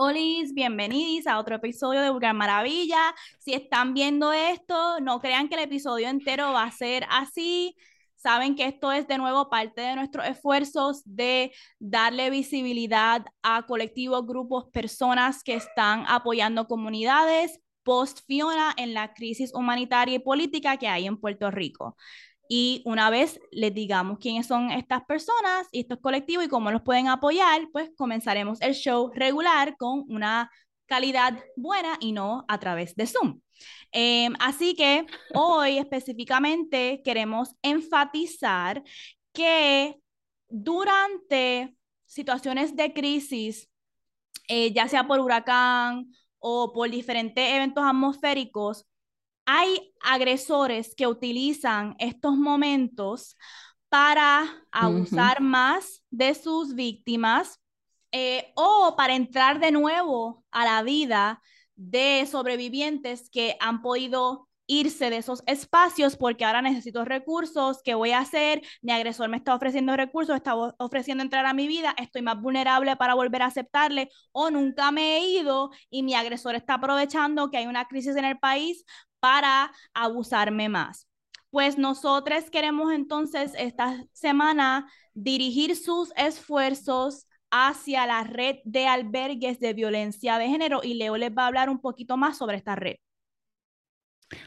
Olis, bienvenidos a otro episodio de Vulgar Maravilla. Si están viendo esto, no crean que el episodio entero va a ser así. Saben que esto es de nuevo parte de nuestros esfuerzos de darle visibilidad a colectivos, grupos, personas que están apoyando comunidades post Fiona en la crisis humanitaria y política que hay en Puerto Rico. Y una vez les digamos quiénes son estas personas y estos colectivos y cómo los pueden apoyar, pues comenzaremos el show regular con una calidad buena y no a través de Zoom. Em, así que hoy específicamente queremos enfatizar que durante situaciones de crisis, eh, ya sea por huracán o por diferentes eventos atmosféricos, hay agresores que utilizan estos momentos para abusar más de sus víctimas eh, o para entrar de nuevo a la vida de sobrevivientes que han podido irse de esos espacios porque ahora necesito recursos, ¿qué voy a hacer? Mi agresor me está ofreciendo recursos, está ofreciendo entrar a mi vida, estoy más vulnerable para volver a aceptarle o nunca me he ido y mi agresor está aprovechando que hay una crisis en el país para abusarme más. Pues nosotros queremos entonces esta semana dirigir sus esfuerzos hacia la red de albergues de violencia de género y Leo les va a hablar un poquito más sobre esta red.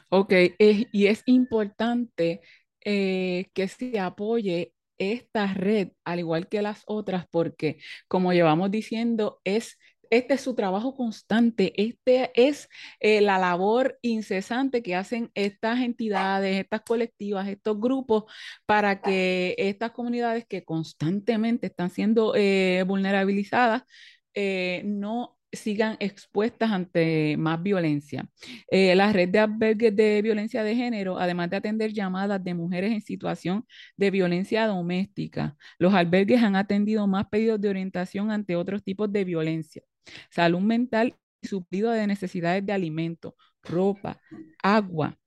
Ok, y es importante eh, que se apoye esta red, al igual que las otras, porque como llevamos diciendo, es este es su trabajo constante, este es eh, la labor incesante que hacen estas entidades, estas colectivas, estos grupos, para que estas comunidades que constantemente están siendo eh, vulnerabilizadas no sigan expuestas ante más violencia. Eh, la red de albergues de violencia de género, además de atender llamadas de mujeres en situación de violencia doméstica, los albergues han atendido más pedidos de orientación ante otros tipos de violencia, salud mental y suplido de necesidades de alimento, ropa, agua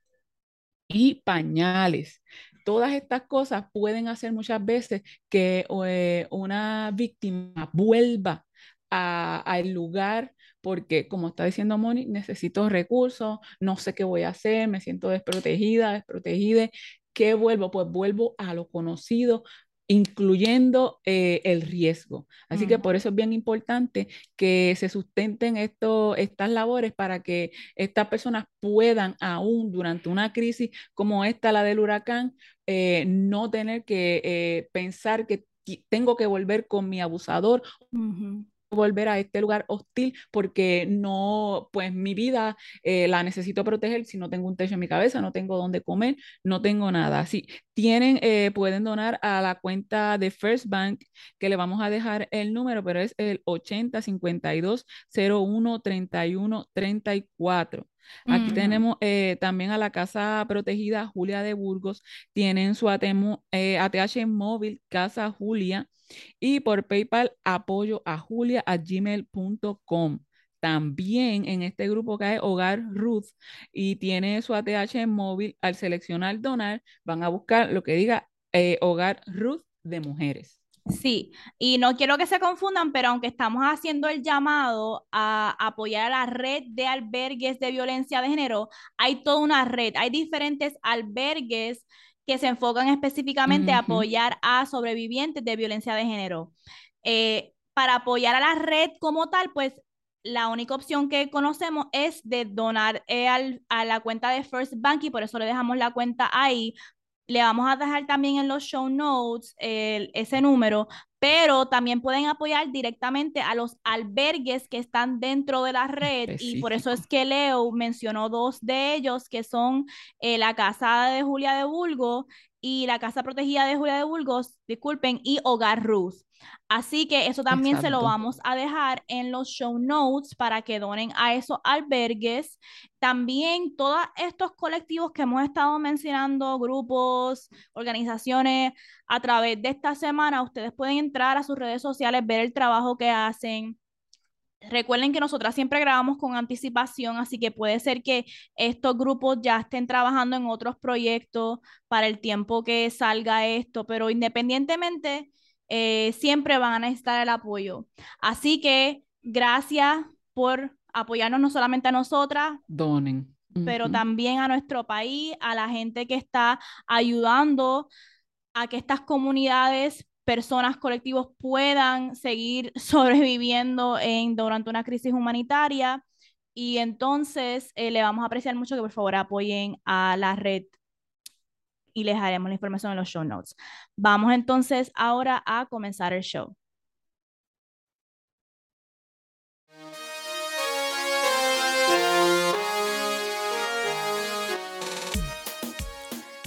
y pañales. Todas estas cosas pueden hacer muchas veces que eh, una víctima vuelva al lugar porque, como está diciendo Moni, necesito recursos, no sé qué voy a hacer, me siento desprotegida, desprotegida. ¿Qué vuelvo? Pues vuelvo a lo conocido, incluyendo eh, el riesgo. Así que por eso es bien importante que se sustenten esto, estas labores para que estas personas puedan, aún durante una crisis como esta, la del huracán, eh, no tener que eh, pensar que tengo que volver con mi abusador volver a este lugar hostil porque no, pues mi vida eh, la necesito proteger si no tengo un techo en mi cabeza, no tengo dónde comer, no tengo nada. Si tienen, eh, pueden donar a la cuenta de First Bank, que le vamos a dejar el número, pero es el 80 52 01 31 34. Aquí tenemos eh, también a la Casa Protegida Julia de Burgos, tienen su ATH móvil Casa Julia y por PayPal apoyo a julia a gmail.com. También en este grupo cae Hogar Ruth y tiene su ATH móvil. Al seleccionar donar, van a buscar lo que diga eh, Hogar Ruth de mujeres. Sí, y no quiero que se confundan, pero aunque estamos haciendo el llamado a apoyar a la red de albergues de violencia de género, hay toda una red, hay diferentes albergues que se enfocan específicamente a apoyar a sobrevivientes de violencia de género. Eh, para apoyar a la red como tal, pues la única opción que conocemos es de donar eh, a la cuenta de First Bank y por eso le dejamos la cuenta ahí. Le vamos a dejar también en los show notes ese número pero también pueden apoyar directamente a los albergues que están dentro de la red y por eso es que Leo mencionó dos de ellos que son eh, la Casa de Julia de Bulgo y la Casa Protegida de Julia de Burgos, disculpen, y Hogar Ruth. Así que eso también se lo vamos a dejar en los show notes para que donen a esos albergues. También todos estos colectivos que hemos estado mencionando, grupos, organizaciones, a través de esta semana, ustedes pueden entrar a sus redes sociales, ver el trabajo que hacen, Recuerden que nosotras siempre grabamos con anticipación, así que puede ser que estos grupos ya estén trabajando en otros proyectos para el tiempo que salga esto, pero independientemente, eh, siempre van a necesitar el apoyo. Así que gracias por apoyarnos no solamente a nosotras, Donen. pero también a nuestro país, a la gente que está ayudando a que estas comunidades, personas, colectivos puedan seguir sobreviviendo en, durante una crisis humanitaria. Y entonces eh, le vamos a apreciar mucho que por favor apoyen a la red y les haremos la información en los show notes. Vamos entonces ahora a comenzar el show.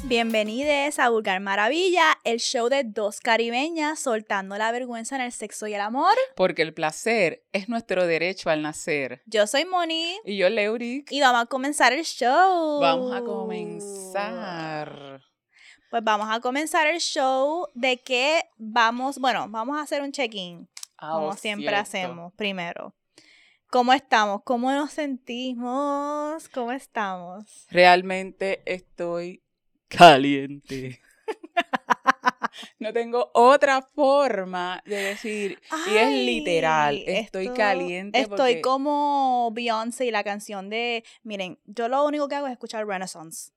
Bienvenidos a Vulgar Maravilla, el show de dos caribeñas soltando la vergüenza en el sexo y el amor. Porque el placer es nuestro derecho al nacer. Yo soy Moni Y yo, Leuric, y vamos a comenzar el show. vamos a comenzar. Pues vamos a comenzar el show de que vamos, bueno, vamos a hacer un check-in, Ah, como oh, siempre cierto. hacemos primero. ¿Cómo estamos? ¿Cómo nos sentimos? ¿Cómo estamos? Realmente estoy caliente. No tengo otra forma de decir, y es literal, estoy esto- caliente. Estoy porque- como Beyoncé y la canción de, miren, yo lo único que hago es escuchar Renaissance.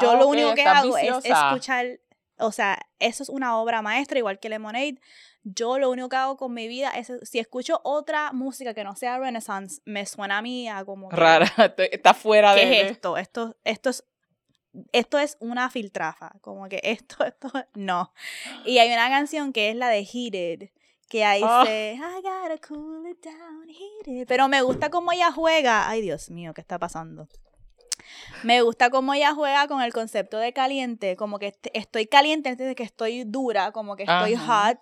Yo Ah, lo ok, único que hago es escuchar, o sea, eso es una obra maestra, igual que Lemonade. Yo lo único que hago con mi vida es, si escucho otra música que no sea Renaissance, me suena a mí a como... Rara, está fuera ¿Qué de... es esto? Esto, esto es... Esto es una filtrafa, como que esto, esto, no. Y hay una canción que es la de Heated, que ahí Ah. dice, I gotta cool it down, heated. Pero me gusta cómo ella juega. Ay, Dios mío, ¿qué está pasando? Me gusta cómo ella juega con el concepto de caliente, como que est- estoy caliente antes de que estoy dura, como que estoy Ajá. hot,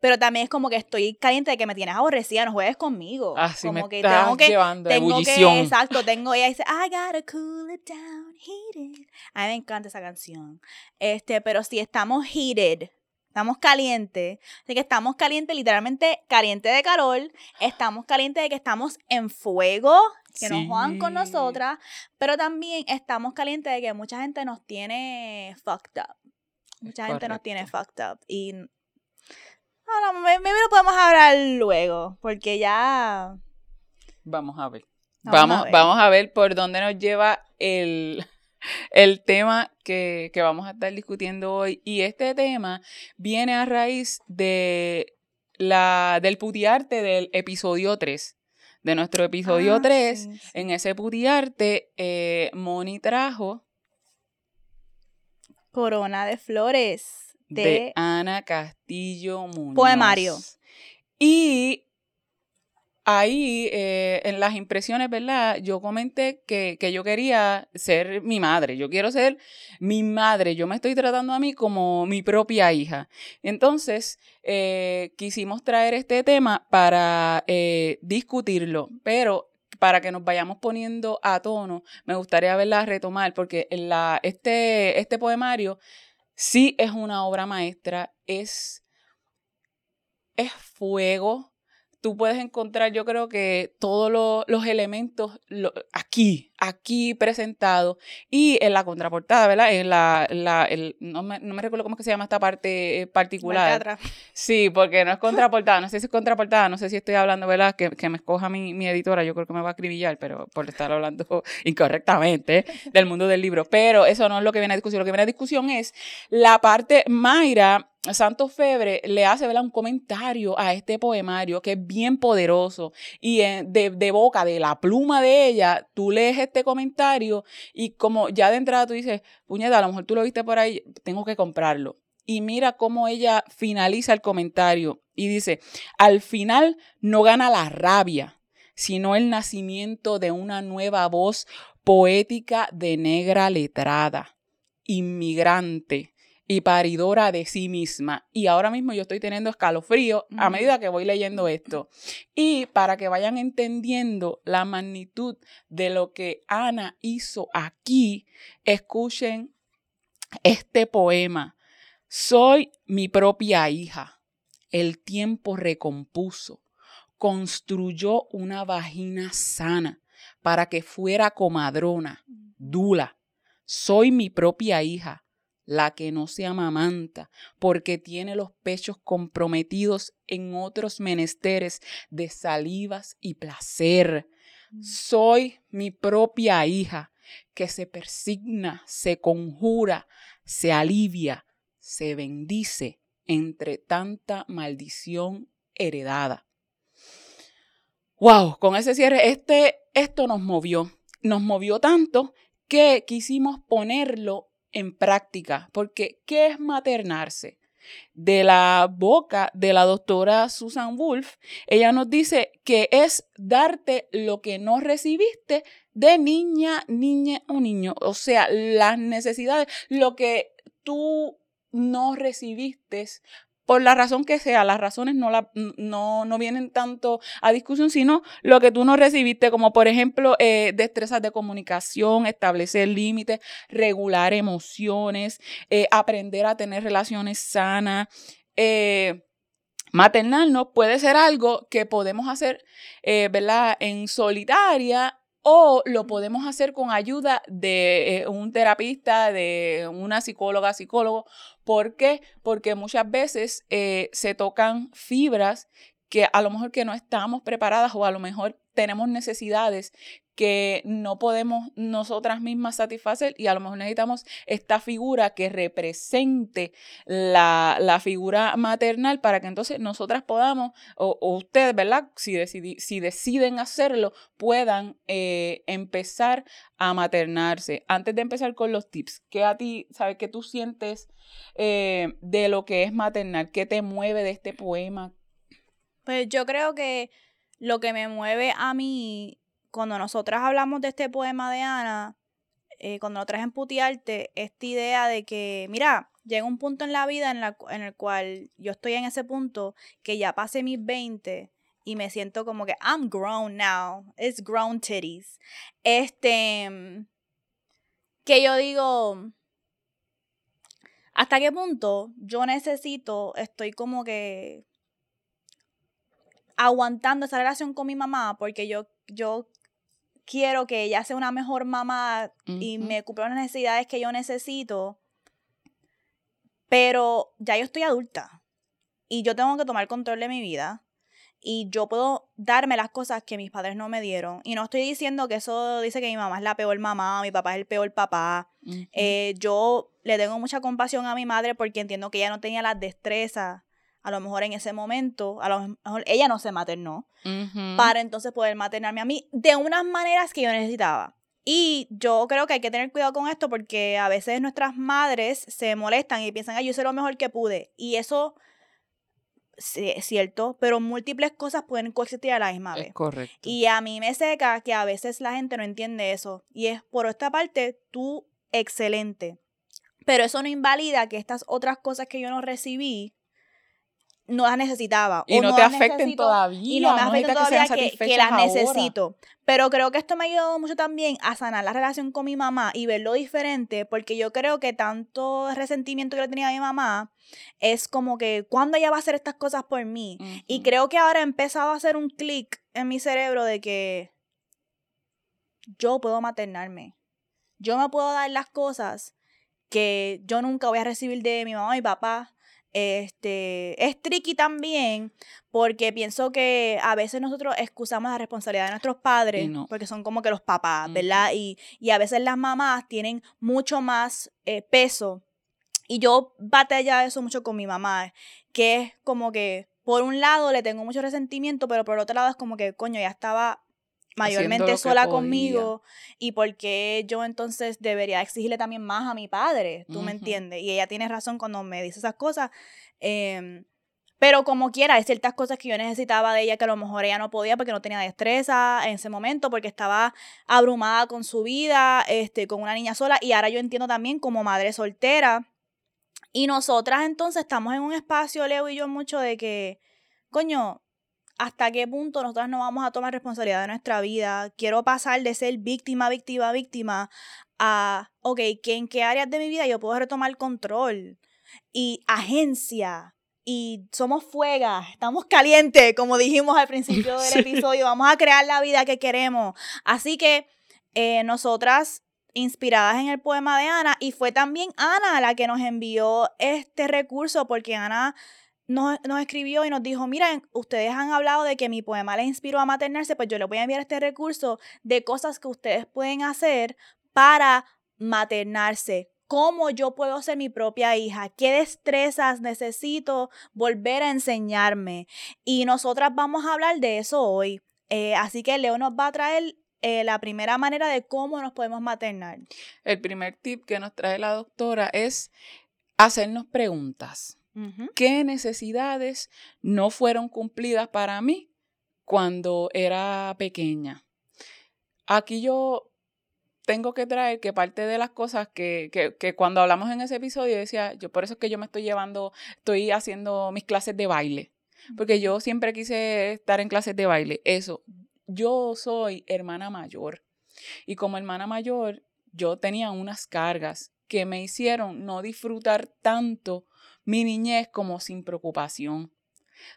pero también es como que estoy caliente de que me tienes aborrecida, no juegues conmigo. Así como me que estás tengo que llevando tengo ebullición. que, exacto, tengo, ella dice, I gotta cool it down, heated. A mí me encanta esa canción. Este, pero si estamos heated, estamos calientes, de que estamos calientes, literalmente caliente de calor, estamos calientes de que estamos en fuego, que nos jodan con nosotras, pero también estamos calientes de que mucha gente nos tiene fucked up. Mucha gente nos tiene fucked up. Y ahora, me, me lo podemos hablar luego, porque ya Vamos a ver. Vamos a Vamos, ver. vamos a ver por dónde nos lleva el, el tema que, que vamos a estar discutiendo hoy. Y este tema viene a raíz de la, del putiarte del episodio 3. De nuestro episodio Ah, 3. sí, sí. En ese putiarte, eh, Moni trajo Corona de Flores de, de, Ana Castillo Muñoz. Poemario. Y ahí, eh, en las impresiones, ¿verdad? Yo comenté que, que yo quería ser mi madre. Yo quiero ser mi madre. Yo me estoy tratando a mí como mi propia hija. Entonces, eh, quisimos traer este tema para eh, discutirlo, pero para que nos vayamos poniendo a tono, me gustaría verla retomar, porque este, este poemario sí es una obra maestra, es, es fuego. Tú puedes encontrar, yo creo que todos lo- los elementos lo- aquí, aquí presentados y en la contraportada, ¿verdad? En la, la el- no, me, no me recuerdo cómo es que se llama esta parte eh, particular. Sí, porque no es contraportada, no sé si es contraportada, no sé si estoy hablando, ¿verdad? Que, que me escoja mi, mi editora, yo creo que me va a acribillar, pero por estar hablando incorrectamente del mundo del libro. Pero eso no es lo que viene a discusión, lo que viene a discusión es la parte, Mayra Santos Febre le hace, ¿verdad? Un comentario a este poemario que es bien poderoso y eh, de, de boca, de la pluma de ella, tú lees este comentario y como ya de entrada tú dices, puñeta, a lo mejor tú lo viste por ahí, tengo que comprarlo. Y mira cómo ella finaliza el comentario y dice, al final no gana la rabia, sino el nacimiento de una nueva voz poética de negra letrada, inmigrante y paridora de sí misma. Y ahora mismo yo estoy teniendo escalofrío a medida que voy leyendo esto. Y para que vayan entendiendo la magnitud de lo que Ana hizo aquí, escuchen este poema. Soy mi propia hija. El tiempo recompuso, construyó una vagina sana para que fuera comadrona, dula. Soy mi propia hija, la que no se amamanta, porque tiene los pechos comprometidos en otros menesteres de salivas y placer. Mm. Soy mi propia hija que se persigna, se conjura, se alivia, se bendice entre tanta maldición heredada. Wow, con ese cierre, este, esto nos movió, nos movió tanto que quisimos ponerlo en práctica, porque ¿qué es maternarse? De la boca de la doctora Susan Wolf, ella nos dice que es darte lo que no recibiste de niña, niña o niño, o sea, las necesidades, lo que tú no recibiste por la razón que sea, las razones no, la, no, no, vienen tanto a discusión, sino lo que tú no recibiste, como por ejemplo eh, destrezas de comunicación, establecer límites, regular emociones, eh, aprender a tener relaciones sanas. Eh, maternal no puede ser algo que podemos hacer, ¿verdad? En solitaria o lo podemos hacer con ayuda de eh, un terapista, de una psicóloga, psicólogo. ¿Por qué? Porque muchas veces eh, se tocan fibras que a lo mejor que no estamos preparadas o a lo mejor tenemos necesidades que no podemos nosotras mismas satisfacer y a lo mejor necesitamos esta figura que represente la, figura maternal para que entonces nosotras podamos, o, ustedes, ¿verdad? Si, si, deciden hacerlo, puedan eh, empezar a maternarse. Antes de empezar con los tips, ¿qué a ti, sabes, qué tú sientes eh, de lo que es maternal? ¿Qué te mueve de este poema? Pues yo creo que lo que me mueve a mí cuando nosotras hablamos de este poema de Ana, eh, cuando lo traes en esta idea de que, mira, llega un punto en la vida en, la, en el cual yo estoy en ese punto que ya pasé mis 20 y me siento como que I'm grown now. It's grown titties. Este. Que yo digo. ¿Hasta qué punto yo necesito, estoy como que aguantando esa relación con mi mamá porque yo, yo quiero que ella sea una mejor mamá y me cumpla las necesidades que yo necesito, pero ya yo estoy adulta y yo tengo que tomar control de mi vida y yo puedo darme las cosas que mis padres no me dieron. Y no estoy diciendo que eso dice que mi mamá es la peor mamá, mi papá es el peor papá. Eh, yo le tengo mucha compasión a mi madre porque entiendo que ella no tenía las destrezas a lo mejor en ese momento, a lo mejor ella no se maternó, para entonces poder maternarme a mí de unas maneras que yo necesitaba. Y yo creo que hay que tener cuidado con esto porque a veces nuestras madres se molestan y piensan, ay, yo hice lo mejor que pude. Y eso sí, es cierto, pero múltiples cosas pueden coexistir a la misma vez. correcto. Y a mí me seca que a veces la gente no entiende eso. Y es por esta parte, tú, excelente. Pero eso no invalida que estas otras cosas que yo no recibí, no las necesitaba. Y no, te afecten todavía. Y no me afecten todavía que, las necesito. Pero creo que esto me ha ayudado mucho también a sanar la relación con mi mamá y verlo diferente, porque yo creo que tanto resentimiento que le tenía a mi mamá es como que, ¿cuándo ella va a hacer estas cosas por mí? Y creo que ahora he empezado a hacer un clic en mi cerebro de que yo puedo maternarme. Yo me puedo dar las cosas que yo nunca voy a recibir de mi mamá y mi papá este, es tricky también porque pienso que a veces nosotros excusamos la responsabilidad de nuestros padres porque son como que los papás, ¿verdad? Y, a veces las mamás tienen mucho más eh, peso. Y yo batalla eso mucho con mi mamá, que es como que por un lado le tengo mucho resentimiento, pero por otro lado es como que, coño, ya estaba mayormente sola conmigo y porque yo entonces debería exigirle también más a mi padre, tú me entiendes, y ella tiene razón cuando me dice esas cosas, em, pero como quiera, hay ciertas cosas que yo necesitaba de ella que a lo mejor ella no podía porque no tenía destreza en ese momento, porque estaba abrumada con su vida, este, con una niña sola, y ahora yo entiendo también como madre soltera, y nosotras entonces estamos en un espacio, Leo y yo, mucho de que, coño, hasta qué punto nosotros no vamos a tomar responsabilidad de nuestra vida. Quiero pasar de ser víctima, víctima, víctima a, ok, ¿en qué áreas de mi vida yo puedo retomar control? Y agencia. Y somos fuegas, estamos calientes, como dijimos al principio del episodio. Vamos a crear la vida que queremos. Así que eh, nosotras inspiradas en el poema de Ana y fue también Ana la que nos envió este recurso porque Ana nos, nos, escribió y nos dijo, miren, ustedes han hablado de que mi poema les inspiró a maternarse, pues yo les voy a enviar este recurso de cosas que ustedes pueden hacer para maternarse. ¿Cómo yo puedo ser mi propia hija? ¿Qué destrezas necesito volver a enseñarme? Y nosotras vamos a hablar de eso hoy. Eh, así que Leo nos va a traer eh, la primera manera de cómo nos podemos maternar. El primer tip que nos trae la doctora es hacernos preguntas. ¿Qué necesidades no fueron cumplidas para mí cuando era pequeña? Aquí yo tengo que traer que parte de las cosas que, que, que, cuando hablamos en ese episodio decía, yo por eso es que yo me estoy llevando, estoy haciendo mis clases de baile, porque yo siempre quise estar en clases de baile. Eso, yo soy hermana mayor y como hermana mayor yo tenía unas cargas que me hicieron no disfrutar tanto mi niñez como sin preocupación.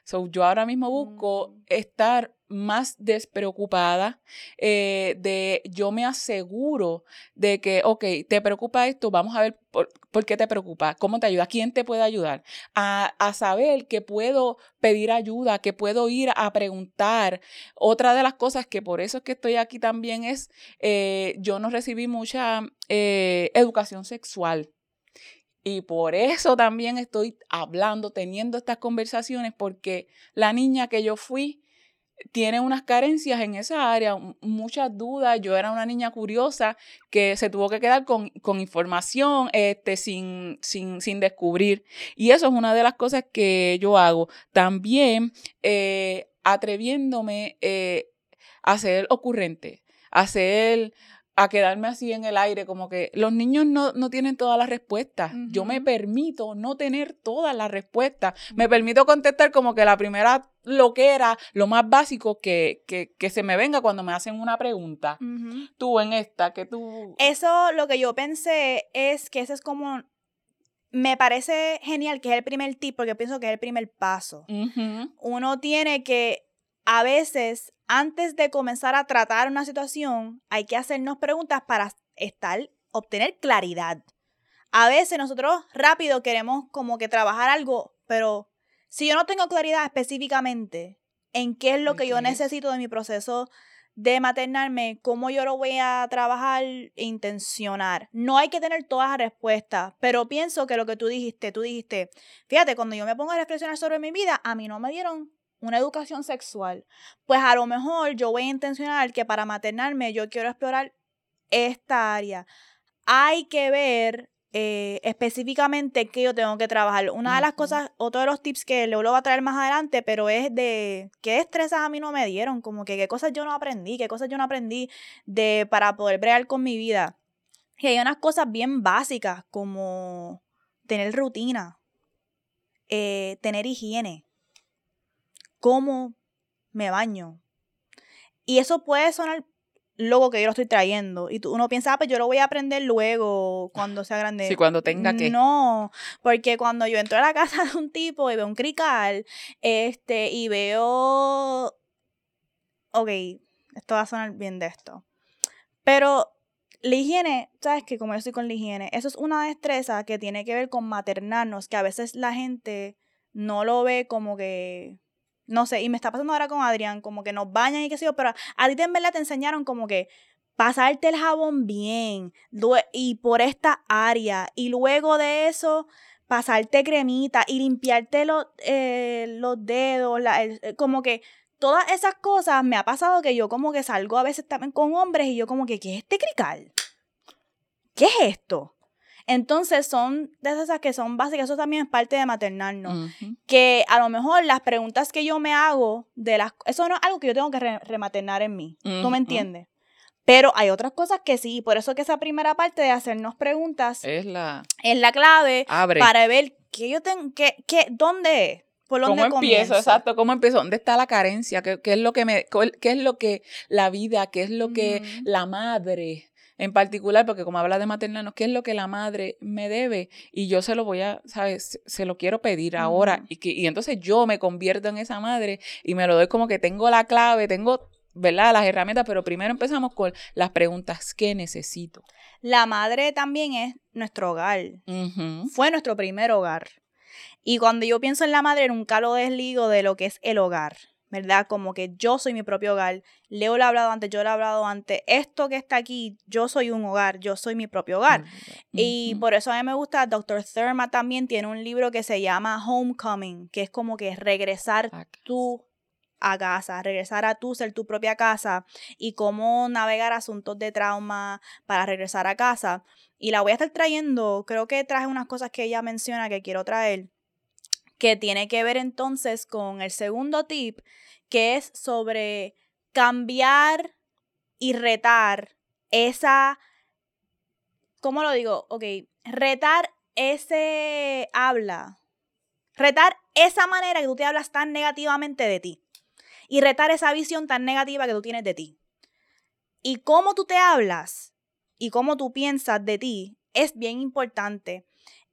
So, yo ahora mismo busco mm. estar más despreocupada, eh, de yo me aseguro de que, ok, te preocupa esto, vamos a ver por, qué te preocupa, cómo te ayuda, quién te puede ayudar, a, a, saber que puedo pedir ayuda, que puedo ir a preguntar. Otra de las cosas que por eso es que estoy aquí también es, eh, yo no recibí mucha eh, educación sexual. Y por eso también estoy hablando, teniendo estas conversaciones, porque la niña que yo fui tiene unas carencias en esa área, muchas dudas. Yo era una niña curiosa que se tuvo que quedar con, con información este, sin, sin, sin, descubrir. Y eso es una de las cosas que yo hago. También eh, atreviéndome eh, a ser ocurrente, a ser a quedarme así en el aire, como que los niños no, no tienen todas las respuestas. Yo me permito no tener todas las respuestas. Me permito contestar como que la primera lo que era, lo más básico que, que, que se me venga cuando me hacen una pregunta. Tú en esta, que tú... Eso lo que yo pensé es que ese es como... Me parece genial que es el primer tip porque pienso que es el primer paso. Uno tiene que a veces, antes de comenzar a tratar una situación, hay que hacernos preguntas para estar, obtener claridad. A veces nosotros rápido queremos como que trabajar algo, pero si yo no tengo claridad específicamente en qué es lo que yo necesito de mi proceso de maternarme, cómo yo lo voy a trabajar e intencionar. No hay que tener todas las respuestas, pero pienso que lo que tú dijiste, tú dijiste, fíjate, cuando yo me pongo a reflexionar sobre mi vida, a mí no me dieron una educación sexual, pues a lo mejor yo voy a intencionar que para maternarme yo quiero explorar esta área. Hay que ver eh, específicamente qué yo tengo que trabajar. Una de las cosas, otro de los tips que luego lo va a traer más adelante, pero es de qué destrezas a mí no me dieron, como que qué cosas yo no aprendí, qué cosas yo no aprendí de, para poder bregar con mi vida. Y hay unas cosas bien básicas como tener rutina, eh, tener higiene, cómo me baño. Y eso puede sonar loco que yo lo estoy trayendo. Y tú, uno piensa, ah, pues yo lo voy a aprender luego, cuando sea grande. Sí, cuando tenga que. No, porque cuando yo entro a la casa de un tipo y veo un crical, este, y veo. Ok, esto va a sonar bien de esto. Pero la higiene, sabes que como yo estoy con la higiene, eso es una destreza que tiene que ver con maternarnos, que a veces la gente no lo ve como que no sé, y me está pasando ahora con Adrián, como que nos bañan y qué sé yo, pero a ti en verdad te enseñaron como que pasarte el jabón bien y por esta área y luego de eso pasarte cremita y limpiarte los, eh, los dedos, eh, como que todas esas cosas me ha pasado que yo como que salgo a veces también con hombres y yo como que, ¿qué es este crical? ¿Qué es esto? Entonces son de esas que son básicas, eso también es parte de maternarnos. Que a lo mejor las preguntas que yo me hago de las... Eso no es algo que yo tengo que rematernar en mí. ¿Tú me entiendes? Pero hay otras cosas que sí, por eso que esa primera parte de hacernos preguntas es la, es la clave para ver qué yo tengo, qué, dónde es. ¿Por dónde ¿Cómo empiezo? Exacto, ¿cómo empiezo? ¿Dónde está la carencia? ¿Qué, qué es lo que me, qué es lo que la vida, qué es lo que la madre en particular, porque como habla de maternarnos, ¿qué es lo que la madre me debe? Y yo se lo voy a, ¿sabes? Se lo quiero pedir ahora. Y, que, y entonces yo me convierto en esa madre y me lo doy como que tengo la clave, tengo, ¿verdad? Las herramientas, pero primero empezamos con las preguntas, ¿qué necesito? La madre también es nuestro hogar. Fue nuestro primer hogar. Y cuando yo pienso en la madre, nunca lo desligo de lo que es el hogar. ¿Verdad? Como que yo soy mi propio hogar. Leo lo ha hablado antes, yo lo he hablado antes. Esto que está aquí, yo soy un hogar, yo soy mi propio hogar. Y por eso a mí me gusta, Dr. Thurma también tiene un libro que se llama Homecoming, que es como que regresar tú a casa, regresar a tú, ser tu propia casa y cómo navegar asuntos de trauma para regresar a casa. Y la voy a estar trayendo, creo que traje unas cosas que ella menciona que quiero traer que tiene que ver entonces con el segundo tip, que es sobre cambiar y retar esa, ¿cómo lo digo? Ok, retar ese habla, retar esa manera que tú te hablas tan negativamente de ti y retar esa visión tan negativa que tú tienes de ti. Y cómo tú te hablas y cómo tú piensas de ti es bien importante.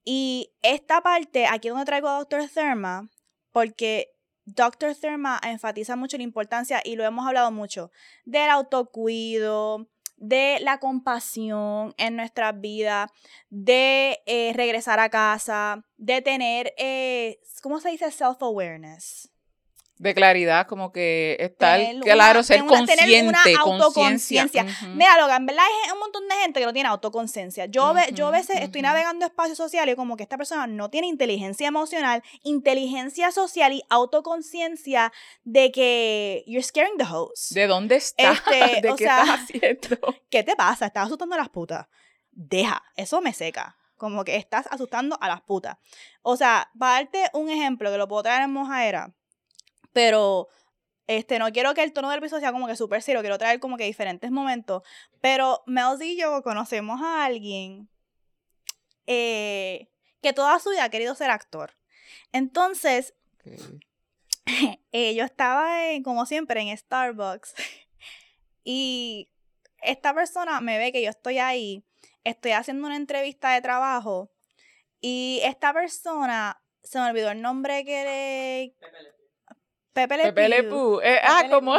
Y esta parte, aquí donde traigo a Dr. Therma, porque Dr. Therma enfatiza mucho la importancia, y lo hemos hablado mucho, del autocuido, de la compasión en nuestras vidas, de eh, regresar a casa, de tener, eh, ¿cómo se dice? Self-awareness de claridad, como que estar claro, ser consciente, tener autoconciencia. Mira, Logan, en verdad hay un montón de gente que no tiene autoconciencia. Yo, yo a veces estoy navegando espacios sociales y como que esta persona no tiene inteligencia emocional, inteligencia social y autoconciencia de que you're scaring the host. ¿De dónde estás? Este, ¿De qué estás haciendo? ¿Qué te pasa? Estás asustando a las putas. Deja, eso me seca. Como que estás asustando a las putas. O sea, para darte un ejemplo que lo puedo traer en Mojaera pero este, no quiero que el tono del episodio sea como que súper serio, quiero traer como que diferentes momentos. Pero Mel y yo conocemos a alguien eh, que toda su vida ha querido ser actor. Entonces, eh, yo estaba, como siempre, en Starbucks y esta persona me ve que yo estoy ahí, estoy haciendo una entrevista de trabajo y esta persona, se me olvidó el nombre que le... Pepe Le Pepe Le Pew. Eh, ah, como.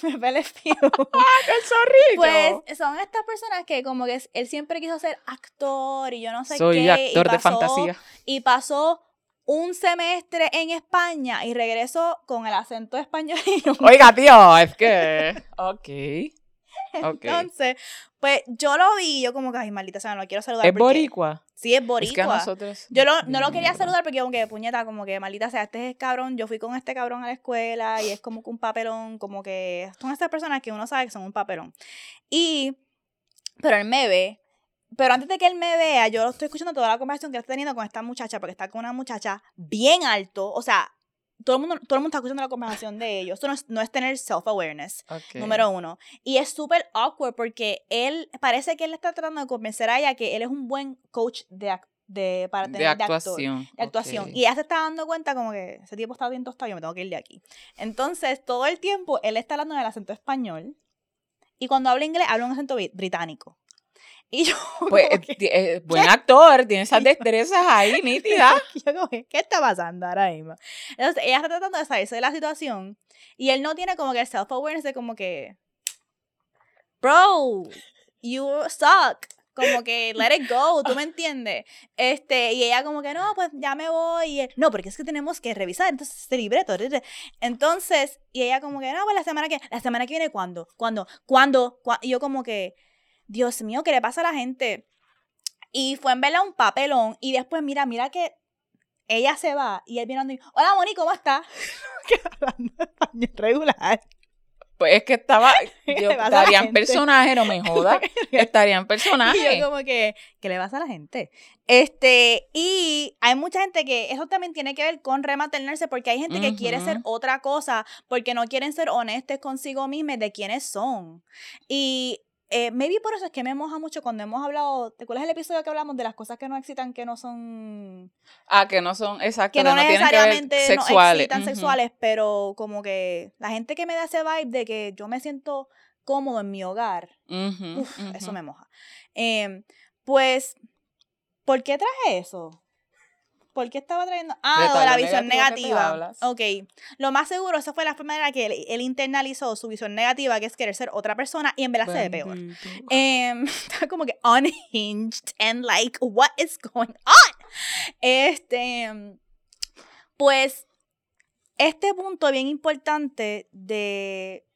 Pepe Le Pew. ¡Ah, qué zorrito! Pues son estas personas que, como que él siempre quiso ser actor y yo no sé qué. Soy actor de fantasía. Y pasó un semestre en España y regresó con el acento español. Oiga, tío, es que. Ok. Entonces, pues yo lo vi, yo como que, ay, maldita sea, no lo quiero saludar. ¿Es boricua? Sí, es boricua. Es que nosotros... Yo no lo quería saludar porque como que, puñeta, como que, maldita sea, este es cabrón, yo fui con este cabrón a la escuela y es como que un papelón, como que son estas personas que uno sabe que son un papelón. Y, pero él me ve, pero antes de que él me vea, yo estoy escuchando toda la conversación que está teniendo con esta muchacha, porque está con una muchacha bien alto, o sea, todo el mundo, todo el mundo está escuchando la conversación de ellos. Eso no es, tener self-awareness, número uno. Y es súper awkward porque él, parece que él está tratando de convencer a ella que él es un buen coach de, de, para tener, de actuación. De, actuación. Y ella se está dando cuenta como que ese tiempo está bien tostado, yo me tengo que ir de aquí. Entonces, todo el tiempo él está hablando en el acento español. Y cuando habla inglés, habla un acento británico. Y yo, pues, eh, buen actor, tiene esas destrezas ahí nítidas. ¿qué está pasando ahora mismo? Entonces, ella está tratando de salirse de la situación y él no tiene como que el self-awareness de como que, bro, you suck. Como que let it go, ¿tú me entiendes? Este, y ella como que, no, pues ya me voy. no, porque es que tenemos que revisar, entonces este libreto. Entonces, y ella como que, no, pues la semana que, la semana que viene, ¿cuándo? ¿Cuándo? ¿Cuándo? Y yo como que, Dios mío, ¿qué le pasa a la gente? Y fue en verla un papelón y después, mira, mira que ella se va y él viene y hola Moni, ¿cómo estás? hablando español regular. Pues es que estaba, yo estaría en personaje, no me jodas, estaría en personaje. Y yo como que, ¿qué le pasa a la gente? Este, y hay mucha gente que eso también tiene que ver con rematernarse, porque hay gente que quiere ser otra cosa, porque no quieren ser honestos consigo mismos de quiénes son. Y eh, maybe por eso es que me moja mucho cuando hemos hablado, ¿te acuerdas el episodio que hablamos de las cosas que no excitan, que no son... Ah, que no son, exacto, que no, necesariamente sexuales. no excitan sexuales, pero como que la gente que me da ese vibe de que yo me siento cómodo en mi hogar, eso me moja. Em, pues, ¿por qué traje eso? ¿Por qué estaba trayendo? Ah, de la visión negativa. Ok. Lo más seguro, esa fue la forma en la que él, internalizó su visión negativa, que es querer ser otra persona y en verdad se ve peor. Eh, está como que unhinged and like, what is going on? Este. Pues este punto bien importante de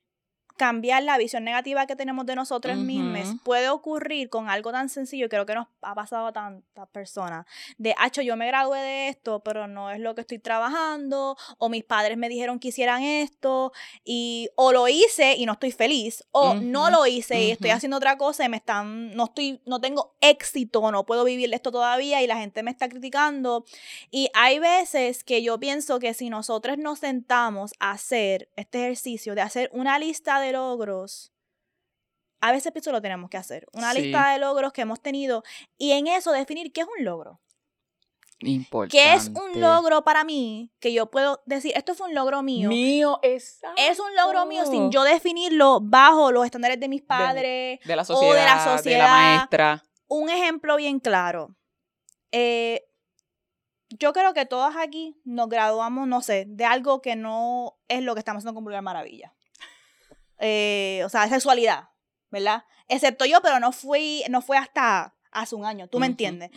cambiar la visión negativa que tenemos de nosotros mismos puede ocurrir con algo tan sencillo, creo que nos ha pasado a tantas personas, de, hecho, yo me gradué de esto, pero no es lo que estoy trabajando, o mis padres me dijeron que hicieran esto, y o lo hice y no estoy feliz, o no lo hice y estoy haciendo otra cosa y me están, no estoy, no tengo éxito, no puedo vivir esto todavía y la gente me está criticando. Y hay veces que yo pienso que si nosotros nos sentamos a hacer este ejercicio de hacer una lista de logros, a veces eso lo tenemos que hacer. Una lista de logros que hemos tenido y en eso definir qué es un logro. Importante. ¿Qué es un logro para mí? Que yo puedo decir, esto fue un logro mío. Mío, Es un logro mío sin yo definirlo bajo los estándares de mis padres. De, la sociedad. O de la sociedad. De la maestra. Un ejemplo bien claro. Eh, yo creo que todas aquí nos graduamos, no sé, de algo que no es lo que estamos haciendo con Vulgar Maravilla. Eh, o sea, sexualidad, ¿verdad? Excepto yo, pero no fui, no fue hasta hace un año, ¿tú me entiendes?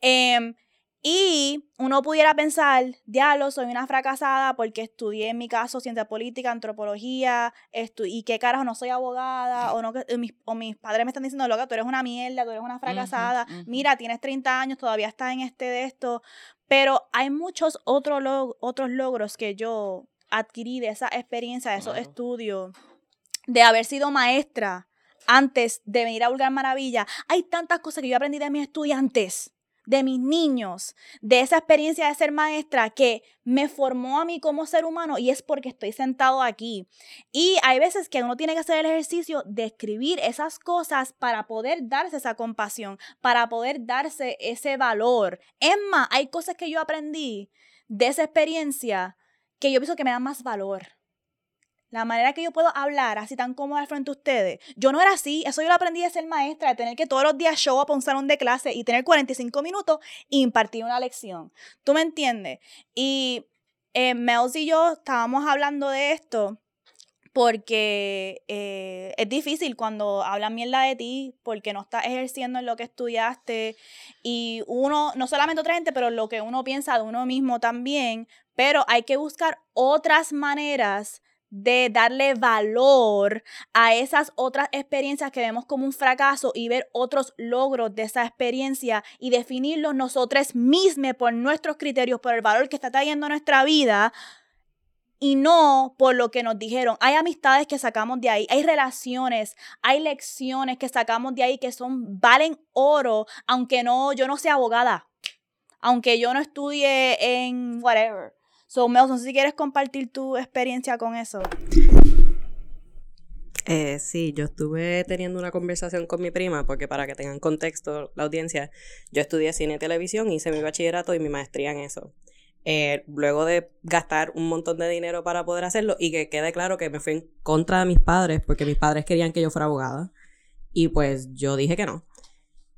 Em, y uno pudiera pensar, diablo, soy una fracasada porque estudié en mi caso ciencia política, antropología, y qué carajo, no soy abogada, o, no, mis, o mis padres me están diciendo, loca, tú eres una mierda, tú eres una fracasada, mira, tienes 30 años, todavía estás en este de esto, pero hay muchos otros otros logros que yo adquirí de esa experiencia, de esos estudios de haber sido maestra antes de venir a Vulgar Maravilla, hay tantas cosas que yo aprendí de mis estudiantes, de mis niños, de esa experiencia de ser maestra que me formó a mí como ser humano y es porque estoy sentado aquí. Y hay veces que uno tiene que hacer el ejercicio de escribir esas cosas para poder darse esa compasión, para poder darse ese valor. Es más, hay cosas que yo aprendí de esa experiencia que yo pienso que me dan más valor la manera que yo puedo hablar así tan cómoda frente a ustedes, yo no era así, eso yo lo aprendí de ser maestra, de tener que todos los días show a un salón de clase y tener 45 minutos e impartir una lección. ¿Tú me entiendes? Y eh, y yo estábamos hablando de esto porque eh, es difícil cuando hablan mierda de ti porque no estás ejerciendo en lo que estudiaste y uno, no solamente otra gente, pero lo que uno piensa de uno mismo también, pero hay que buscar otras maneras de darle valor a esas otras experiencias que vemos como un fracaso y ver otros logros de esa experiencia y definirlos nosotros mismos por nuestros criterios, por el valor que está trayendo nuestra vida y no por lo que nos dijeron. Hay amistades que sacamos de ahí, hay relaciones, hay lecciones que sacamos de ahí que son valen oro, aunque no yo no sea abogada, aunque yo no estudie en whatever. So, Mel, no sé si quieres compartir tu experiencia con eso. Eh, sí, yo estuve teniendo una conversación con mi prima, porque para que tengan contexto la audiencia, yo estudié cine y televisión, hice mi bachillerato y mi maestría en eso. Eh, luego de gastar un montón de dinero para poder hacerlo y que quede claro que me fui en contra de mis padres, porque mis padres querían que yo fuera abogada, y pues yo dije que no.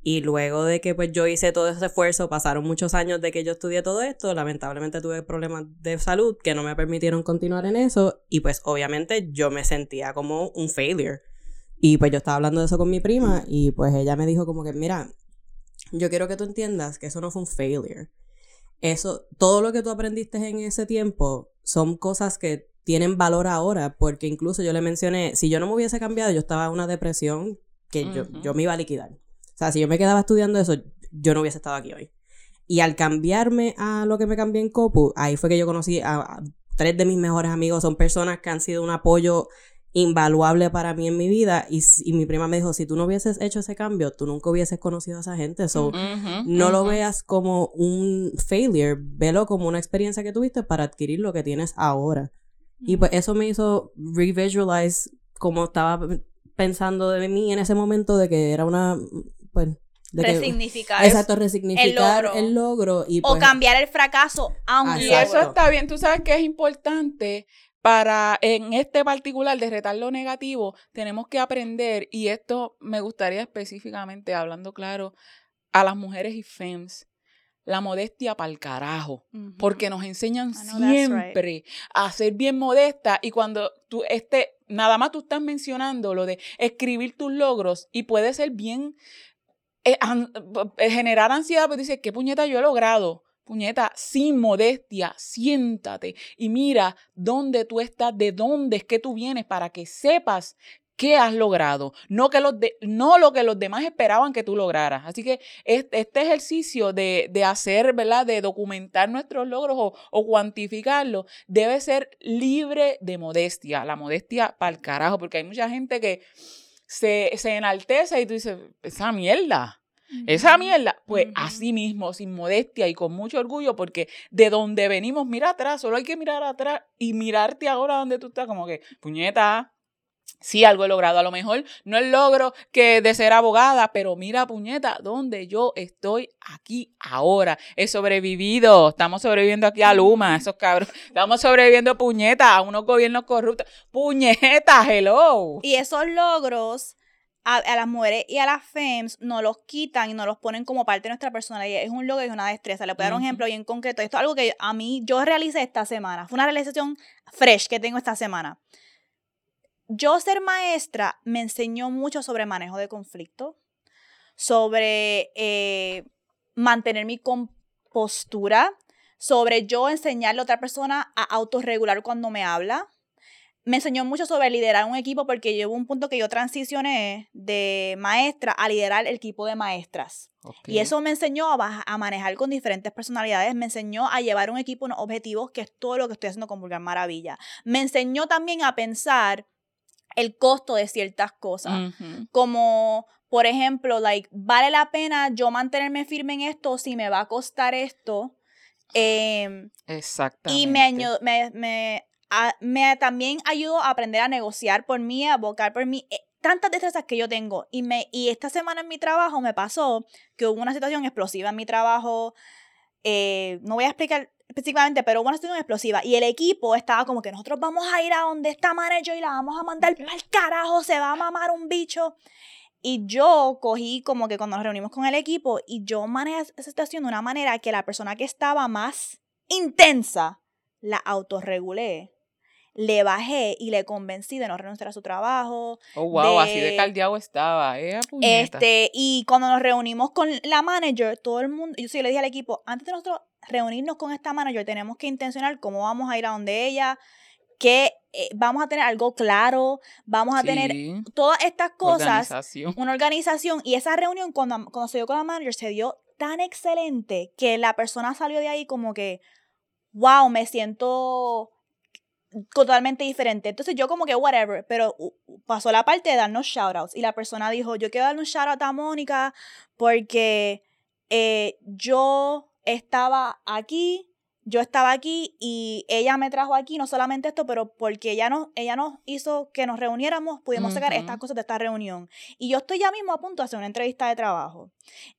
Y luego de que pues yo hice todo ese esfuerzo, pasaron muchos años de que yo estudié todo esto, lamentablemente tuve problemas de salud que no me permitieron continuar en eso y pues obviamente yo me sentía como un failure. Y pues yo estaba hablando de eso con mi prima y pues ella me dijo como que, mira, yo quiero que tú entiendas que eso no fue un failure. Eso, todo lo que tú aprendiste en ese tiempo son cosas que tienen valor ahora, porque incluso yo le mencioné, si yo no me hubiese cambiado, yo estaba en una depresión que yo, yo me iba a liquidar. O sea, si yo me quedaba estudiando eso, yo no hubiese estado aquí hoy. Y al cambiarme a lo que me cambié en Copu, ahí fue que yo conocí a, tres de mis mejores amigos. Son personas que han sido un apoyo invaluable para mí en mi vida. Y, mi prima me dijo, si tú no hubieses hecho ese cambio, tú nunca hubieses conocido a esa gente. So, no lo veas como un failure, velo como una experiencia que tuviste para adquirir lo que tienes ahora. Y pues eso me hizo revisualize como estaba pensando de mí en ese momento de que era una pues, resignificar. exacto, resignificar el logro. y, o pues, cambiar el fracaso a un Y eso está bien. Tú sabes que es importante para, en este particular, de retar lo negativo, tenemos que aprender, y esto me gustaría específicamente, hablando claro, a las mujeres y FEMS, la modestia para el carajo, porque nos enseñan siempre a ser bien modesta y cuando tú, este, nada más tú estás mencionando lo de escribir tus logros y puede ser bien, eh, eh, generar ansiedad, porque dices, ¿qué puñeta yo he logrado? puñeta, sin modestia, siéntate y mira dónde tú estás, de dónde es que tú vienes para que sepas qué has logrado, no, que los no lo que los demás esperaban que tú lograras. Así que este, ejercicio de, hacer, ¿verdad? De documentar nuestros logros o, o cuantificarlos debe ser libre de modestia. La modestia para el carajo, porque hay mucha gente que se, se enaltece y tú dices, esa mierda. Esa mierda, pues así mismo, sin modestia y con mucho orgullo, porque de donde venimos, mira atrás, solo hay que mirar atrás y mirarte ahora donde tú estás, como que, puñeta, sí algo he logrado. A lo mejor no el logro que de ser abogada, pero mira, puñeta, donde yo estoy aquí ahora. He sobrevivido. Estamos sobreviviendo aquí a Luma, esos cabros. Estamos sobreviviendo, puñeta, a unos gobiernos corruptos. Puñeta, hello. Y esos logros a, las mujeres y a las FEMS no los quitan y no los ponen como parte de nuestra personalidad. Es un logro y una destreza. Le puedo dar un ejemplo bien concreto. Esto es algo que a mí yo realicé esta semana. Fue una realización fresh que tengo esta semana yo ser maestra me enseñó mucho sobre manejo de conflicto, sobre eh, mantener mi compostura, sobre yo enseñarle a otra persona a autorregular cuando me habla. Me enseñó mucho sobre liderar un equipo porque llegó un punto que yo transicioné de maestra a liderar el equipo de maestras. Y eso me enseñó a, a, manejar con diferentes personalidades, me enseñó a llevar un equipo unos objetivos, que es todo lo que estoy haciendo con Vulgar Maravilla. Me enseñó también a pensar el costo de ciertas cosas. Como, por ejemplo, like, ¿vale la pena yo mantenerme firme en esto si me va a costar esto? Exactamente. Y me, me, me, me, también ayudó a aprender a negociar por mí, a abocar por mí. Eh, tantas destrezas que yo tengo. Y, me, y esta semana en mi trabajo me pasó que hubo una situación explosiva en mi trabajo. Eh, no voy a explicar específicamente, pero una situación explosiva. Y el equipo estaba como que nosotros vamos a ir a donde está manager y la vamos a mandar al carajo, se va a mamar un bicho. Y yo cogí como que cuando nos reunimos con el equipo y yo manejé esa situación de una manera que la persona que estaba más intensa la autorregulé. Le bajé y le convencí de no renunciar a su trabajo. Oh, wow, así de caldeado estaba. Eh, este, y cuando nos reunimos con la manager, todo el mundo, yo sí le dije al equipo, antes de nosotros reunirnos con esta manager, tenemos que intencionar cómo vamos a ir a donde ella, que eh, vamos a tener algo claro, vamos a tener todas estas cosas, una organización. Y esa reunión, cuando, cuando se dio con la manager, se dio tan excelente que la persona salió de ahí como que, wow, me siento totalmente diferente. Entonces yo como que whatever, pero pasó la parte de darnos shoutouts y la persona dijo, yo quiero darle un shoutout a Mónica porque eh, yo estaba aquí, yo estaba aquí y ella me trajo aquí, no solamente esto, pero porque ella nos, ella nos hizo que nos reuniéramos, pudimos sacar estas cosas de esta reunión. Y yo estoy ya mismo a punto de hacer una entrevista de trabajo.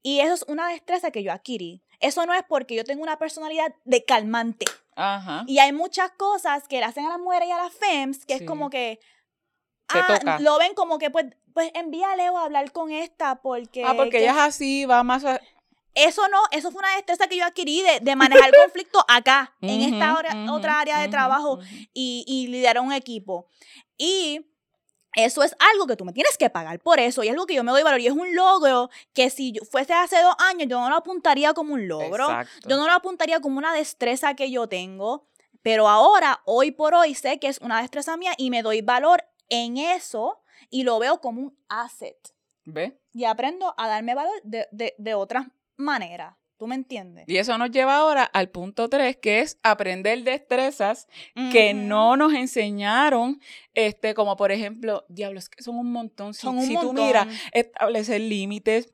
Y eso es una destreza que yo adquirí. Eso no es porque yo tengo una personalidad de calmante. Ajá. Y hay muchas cosas que le hacen a las mujeres y a las femmes que es como que... Ah, lo ven como que pues, pues envía a Leo a hablar con esta porque... Ah, porque ella es así, va más... Eso no, eso fue una destreza que yo adquirí de, de manejar conflicto acá, en esta otra área de trabajo y, y liderar un equipo. Y eso es algo que tú me tienes que pagar por eso y es algo que yo me doy valor y es un logro que si fuese hace dos años yo no lo apuntaría como un logro, yo no lo apuntaría como una destreza que yo tengo, pero ahora, hoy por hoy, sé que es una destreza mía y me doy valor en eso y lo veo como un asset. ¿Ve? Y aprendo a darme valor de, de, de otras manera. ¿Tú me entiendes? Y eso nos lleva ahora al punto 3, que es aprender destrezas que no nos enseñaron, este, como por ejemplo, diablos, que son un montón. Si, si tú miras, establecer límites,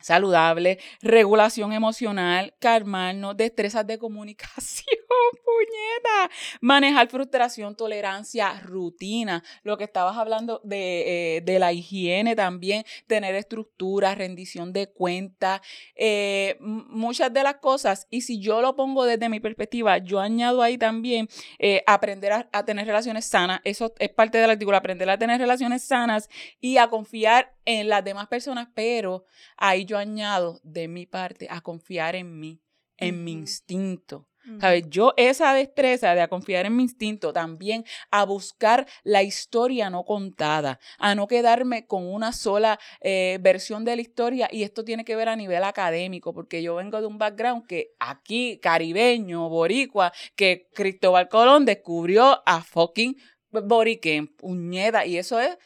saludable, regulación emocional, calmarnos, destrezas de comunicación, puñeta, manejar frustración, tolerancia, rutina, lo que estabas hablando de, eh, de la higiene también, tener estructura, rendición de cuentas, eh, muchas de las cosas. Y si yo lo pongo desde mi perspectiva, yo añado ahí también eh, aprender a, a tener relaciones sanas, eso es parte del artículo, aprender a tener relaciones sanas y a confiar en las demás personas, pero ahí yo añado de mi parte a confiar en mí, en mi instinto, ¿Sabes? Yo esa destreza de a confiar en mi instinto, también a buscar la historia no contada, a no quedarme con una sola eh, versión de la historia y esto tiene que ver a nivel académico, porque yo vengo de un background que aquí, caribeño, boricua, que Cristóbal Colón descubrió a fucking Borique, puñeda, y eso es,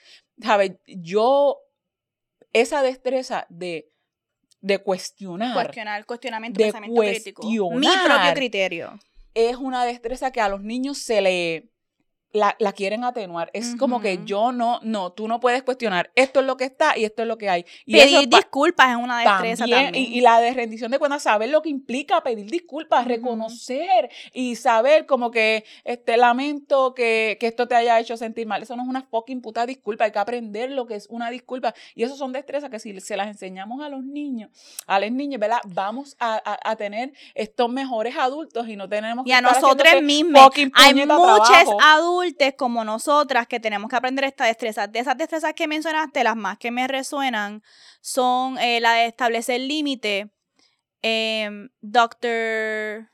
¿sabes? Yo, esa destreza de de cuestionar. Cuestionar, cuestionamiento, de pensamiento crítico. Mi propio criterio. Es una destreza que a los niños se le la, la, quieren atenuar. Es como que yo no, no, tú no puedes cuestionar. Esto es lo que está y esto es lo que hay. Y pedir disculpas es una destreza también. Y, la de rendición de cuentas, saber lo que implica pedir disculpas, reconocer y saber como que este lamento que, que, esto te haya hecho sentir mal. Eso no es una fucking puta disculpa. Hay que aprender lo que es una disculpa. Y eso son destrezas que si se las enseñamos a los niños, a las niñas, ¿verdad? Vamos a, a, tener estos mejores adultos y no tenemos que. Y a nosotros mismos. Hay muchos adultos como nosotras que tenemos que aprender esta destreza. De esas destrezas que mencionaste, las más que me resuenan son eh, la de establecer límite. Eh, em, Doctor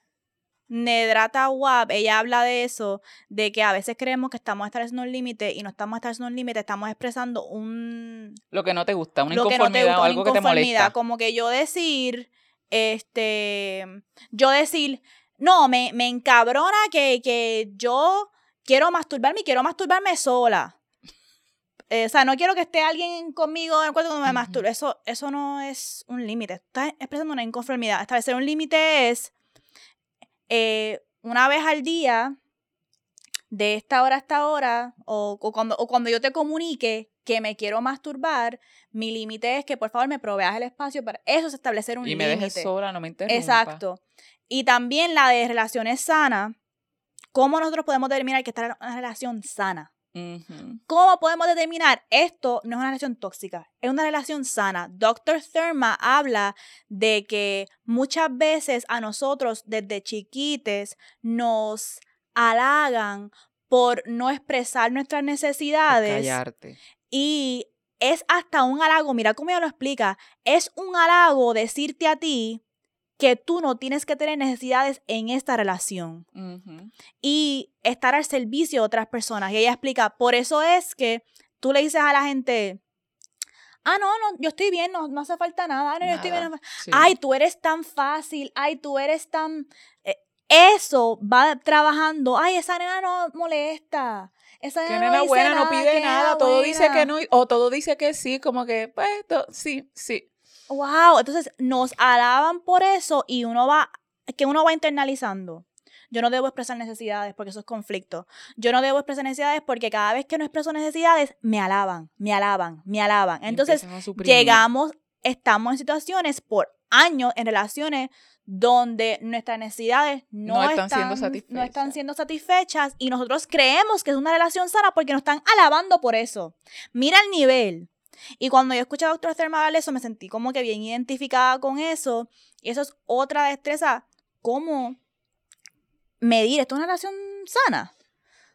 Nedrata Wab, ella habla de eso, de que a veces creemos que estamos estableciendo un límite y no estamos estableciendo un límite, estamos expresando un... Lo que no te gusta, una inconformidad o algo que te molesta. Como que yo decir, este, yo decir, no, me, me encabrona que, que yo quiero masturbarme y quiero masturbarme sola. Eh, o sea, no quiero que esté alguien conmigo en el cuarto cuando me masturbe. Eso, eso no es un límite. Estás expresando una inconformidad. Establecer un límite es eh, una vez al día, de esta hora a esta hora, o, cuando, o cuando yo te comunique que me quiero masturbar, mi límite es que por favor me proveas el espacio para eso es establecer un límite. Y me dejes sola, no me. Exacto. Y también la de relaciones sanas ¿Cómo nosotros podemos determinar que está en una relación sana? ¿Cómo podemos determinar esto no es una relación tóxica? Es una relación sana. Dr. Thurma habla de que muchas veces a nosotros desde chiquites nos halagan por no expresar nuestras necesidades. Callarte. Y es hasta un halago, mira cómo ella lo explica, es un halago decirte a ti que tú no tienes que tener necesidades en esta relación y estar al servicio de otras personas. Y ella explica, por eso es que tú le dices a la gente, ah, no, no, yo estoy bien, no, no hace falta nada, no, yo estoy bien. Ay, tú eres tan fácil, ay, tú eres tan... Eh, eso va trabajando, ay, esa nena no molesta. Esa nena, buena, no pide nada, todo dice que no, o todo dice que sí, como que, pues, sí, sí. Wow, entonces nos alaban por eso y uno va, que uno va internalizando. Yo no debo expresar necesidades porque eso es conflicto. Yo no debo expresar necesidades porque cada vez que no expreso necesidades, me alaban, me alaban, me alaban. Entonces, llegamos, estamos en situaciones por años en relaciones donde nuestras necesidades no, están, siendo satisfechas. no están siendo satisfechas y nosotros creemos que es una relación sana porque nos están alabando por eso. Mira el nivel y cuando yo escuché a Doctor Thermal eso, me sentí como que bien identificada con eso. Y eso es otra destreza, cómo medir, ¿esto es una relación sana?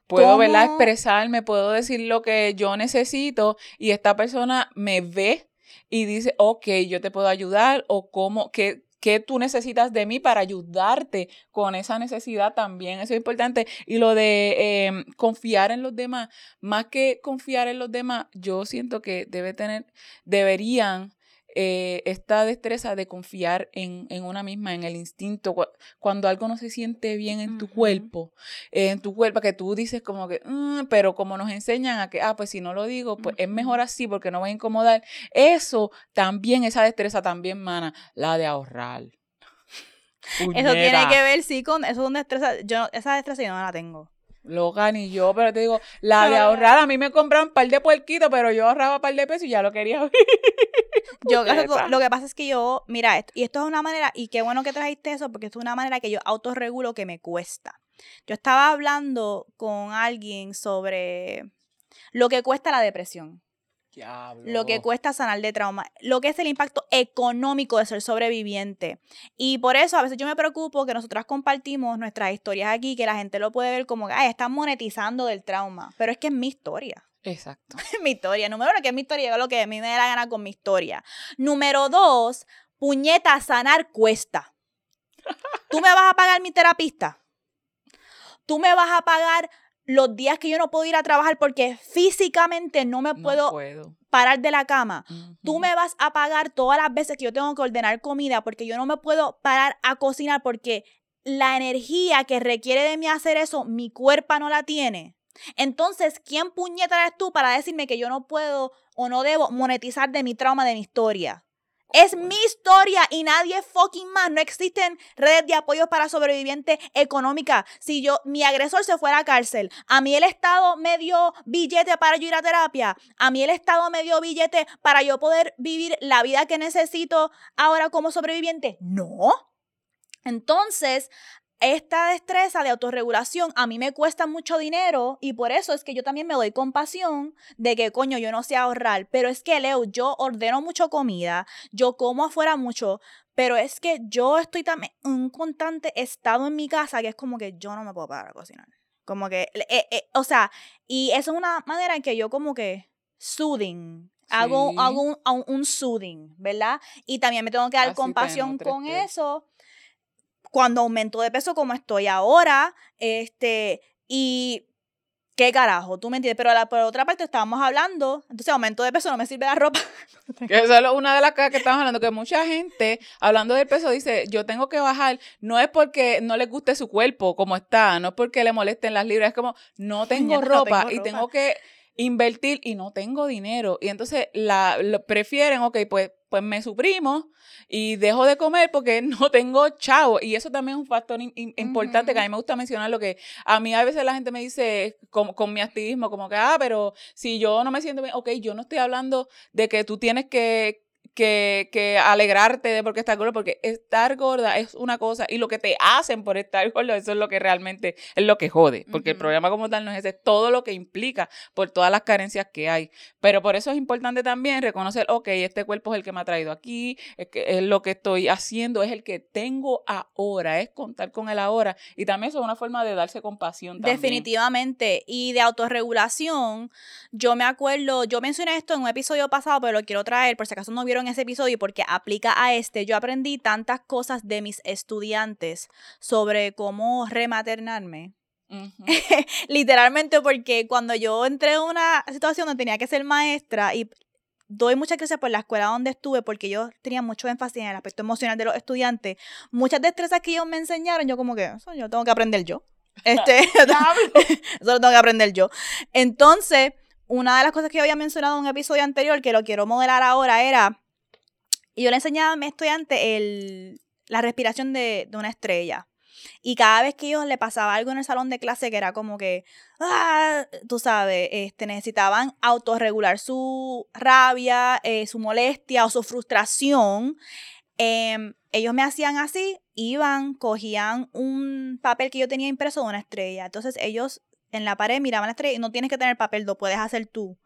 Puedo verla expresarme, puedo decir lo que yo necesito y esta persona me ve y dice, ok, yo te puedo ayudar o cómo, qué, qué tú necesitas de mí para ayudarte con esa necesidad también. Eso es importante. Y lo de em, confiar en los demás, más que confiar en los demás, yo siento que debe tener, deberían eh, esta destreza de confiar en, una misma, en el instinto, cuando algo no se siente bien en tu cuerpo, en tu cuerpo, que tú dices como que, mm", pero como nos enseñan a que, ah, pues si no lo digo, pues es mejor así porque no voy a incomodar. Eso también, esa destreza también, mana, la de ahorrar. Eso tiene que ver, sí, con eso es una destreza. Yo, esa destreza yo no la tengo. Loca, ni yo, pero te digo, la de ahorrar, a mí me compran un par de puerquitos, pero yo ahorraba un par de pesos y ya lo quería. yo, lo que pasa es que yo, mira, esto, y esto es una manera, y qué bueno que trajiste eso, porque esto es una manera que yo autorregulo que me cuesta. Yo estaba hablando con alguien sobre lo que cuesta la depresión. Lo que cuesta sanar de trauma, lo que es el impacto económico de ser sobreviviente. Y por eso a veces yo me preocupo que nosotras compartimos nuestras historias aquí, que la gente lo puede ver como que, ay, están monetizando del trauma. Pero es que es mi historia. Exacto. Es mi historia. Número uno, que es mi historia, yo lo que a mí me da la gana con mi historia. Número dos, puñeta, sanar cuesta. ¿Tú me vas a pagar mi terapista? ¿Tú me vas a pagar los días que yo no puedo ir a trabajar porque físicamente no me puedo, parar de la cama. Tú me vas a pagar todas las veces que yo tengo que ordenar comida porque yo no me puedo parar a cocinar porque la energía que requiere de mí hacer eso, mi cuerpo no la tiene. Entonces, ¿quién puñeta eres tú para decirme que yo no puedo o no debo monetizar de mi trauma, de mi historia? Es mi historia y nadie fucking más. No existen redes de apoyo para sobreviviente económica. Si yo, mi agresor se fuera a cárcel, a mí el Estado me dio billete para yo ir a terapia, a mí el Estado me dio billete para yo poder vivir la vida que necesito ahora como sobreviviente. No. Entonces, esta destreza de autorregulación a mí me cuesta mucho dinero y por eso es que yo también me doy compasión de que coño yo no sé ahorrar, pero es que Leo, yo ordeno mucho comida, yo como afuera mucho, pero es que yo estoy también en un constante estado en mi casa que es como que yo no me puedo parar a cocinar. Como que, eh, eh, o sea, y eso es una manera en que yo como que soothing, hago, hago un, un, soothing, ¿verdad? Y también me tengo que dar compasión con eso cuando aumento de peso como estoy ahora, este, y ¿Qué carajo? ¿Tú me entiendes? Pero la, por otra parte estábamos hablando, entonces aumento de peso no me sirve la ropa. que eso es una de las cosas que estamos hablando, que mucha gente, hablando del peso, dice, yo tengo que bajar, no es porque no le guste su cuerpo como está, no es porque le molesten las libras, es como, no tengo, ropa, y tengo que invertir y no tengo dinero. Y entonces la, prefieren, ok, pues, pues me suprimo y dejo de comer porque no tengo chavo. Y eso también es un factor importante que a mí me gusta mencionar, lo que a mí a veces la gente me dice con, con, mi activismo, como que, ah, pero si yo no me siento bien, ok, yo no estoy hablando de que tú tienes que, que, que, alegrarte de porque estás gorda, porque estar gorda es una cosa y lo que te hacen por estar gorda, eso es lo que realmente es lo que jode, porque el problema como tal no es ese, es todo lo que implica por todas las carencias que hay. Pero por eso es importante también reconocer, ok, este cuerpo es el que me ha traído aquí, es, que es lo que estoy haciendo, es el que tengo ahora, es contar con el ahora. Y también eso es una forma de darse compasión. También. Definitivamente. Y de autorregulación, yo me acuerdo, yo mencioné esto en un episodio pasado, pero lo quiero traer por si acaso no vieron ese episodio porque aplica a este. Yo aprendí tantas cosas de mis estudiantes sobre cómo rematernarme. Literalmente porque cuando yo entré en una situación donde tenía que ser maestra y doy muchas gracias por la escuela donde estuve porque yo tenía mucho énfasis en el aspecto emocional de los estudiantes. Muchas destrezas que ellos me enseñaron, yo como que, eso yo tengo que aprender yo. Este, eso lo tengo que aprender yo. Entonces, una de las cosas que yo había mencionado en un episodio anterior, que lo quiero modelar ahora, era y yo le enseñaba a mi estudiante el, la respiración de, de, una estrella. Y cada vez que ellos le pasaba algo en el salón de clase que era como que, ah, tú sabes, este, necesitaban autorregular su rabia, eh, su molestia o su frustración, em, ellos me hacían así, iban, cogían un papel que yo tenía impreso de una estrella. Entonces ellos en la pared miraban la estrella y no tienes que tener papel, lo puedes hacer tú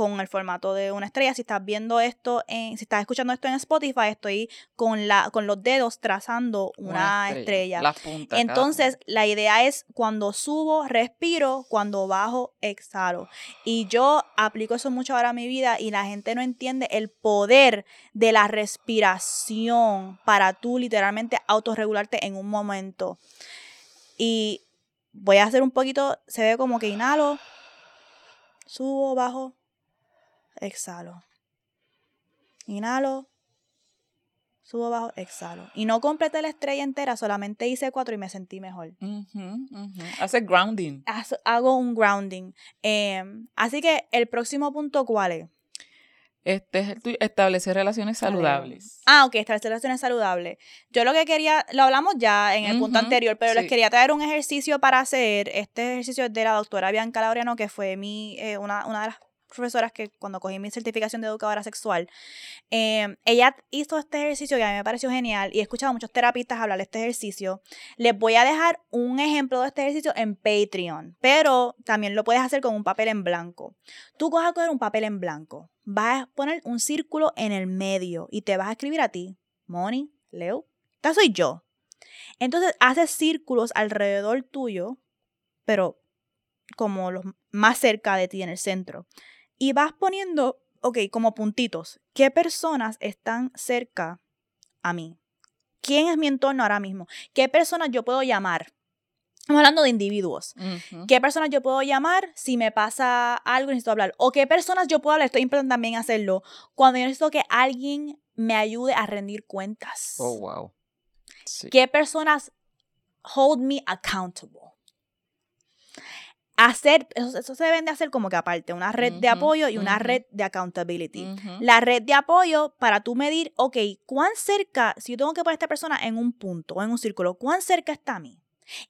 con el formato de una estrella. Si estás viendo esto, en, si estás escuchando esto en Spotify, estoy con, la, con los dedos trazando una, estrella. Entonces, la idea es cuando subo, respiro, cuando bajo, exhalo. Y yo aplico eso mucho ahora a mi vida y la gente no entiende el poder de la respiración para tú literalmente autorregularte en un momento. Y voy a hacer un poquito, se ve como que inhalo, subo, bajo, exhalo. Inhalo, subo, bajo, exhalo. Y no completé la estrella entera, solamente hice cuatro y me sentí mejor. Hace grounding. Hago un grounding. Em, así que el próximo punto, ¿cuál es? Este es establecer relaciones saludables. Ah, ok, establecer relaciones saludables. Yo lo que quería, lo hablamos ya en el punto anterior, pero les quería traer un ejercicio para hacer. Este ejercicio es de la doctora Bianca Laureano, que fue mi, eh, una, una de las profesoras que cuando cogí mi certificación de educadora sexual, em, ella hizo este ejercicio que a mí me pareció genial y he escuchado a muchos terapistas hablar de este ejercicio. Les voy a dejar un ejemplo de este ejercicio en Patreon, pero también lo puedes hacer con un papel en blanco. Tú coges a coger un papel en blanco, vas a poner un círculo en el medio y te vas a escribir a ti, Moni, Leo, esta soy yo. Entonces haces círculos alrededor tuyo, pero como los más cerca de ti en el centro y vas poniendo, ok, como puntitos, ¿qué personas están cerca a mí? ¿Quién es mi entorno ahora mismo? ¿Qué personas yo puedo llamar? Estamos hablando de individuos. ¿Qué personas yo puedo llamar si me pasa algo y necesito hablar? ¿O qué personas yo puedo hablar? Estoy importante también hacerlo. Cuando yo necesito que alguien me ayude a rendir cuentas. Oh, wow. ¿Qué personas hold me accountable? Hacer, eso, se deben de hacer como que aparte, una red de apoyo y una red de accountability. La red de apoyo para tú medir, ok, ¿cuán cerca, si yo tengo que poner a esta persona en un punto o en un círculo, ¿cuán cerca está a mí?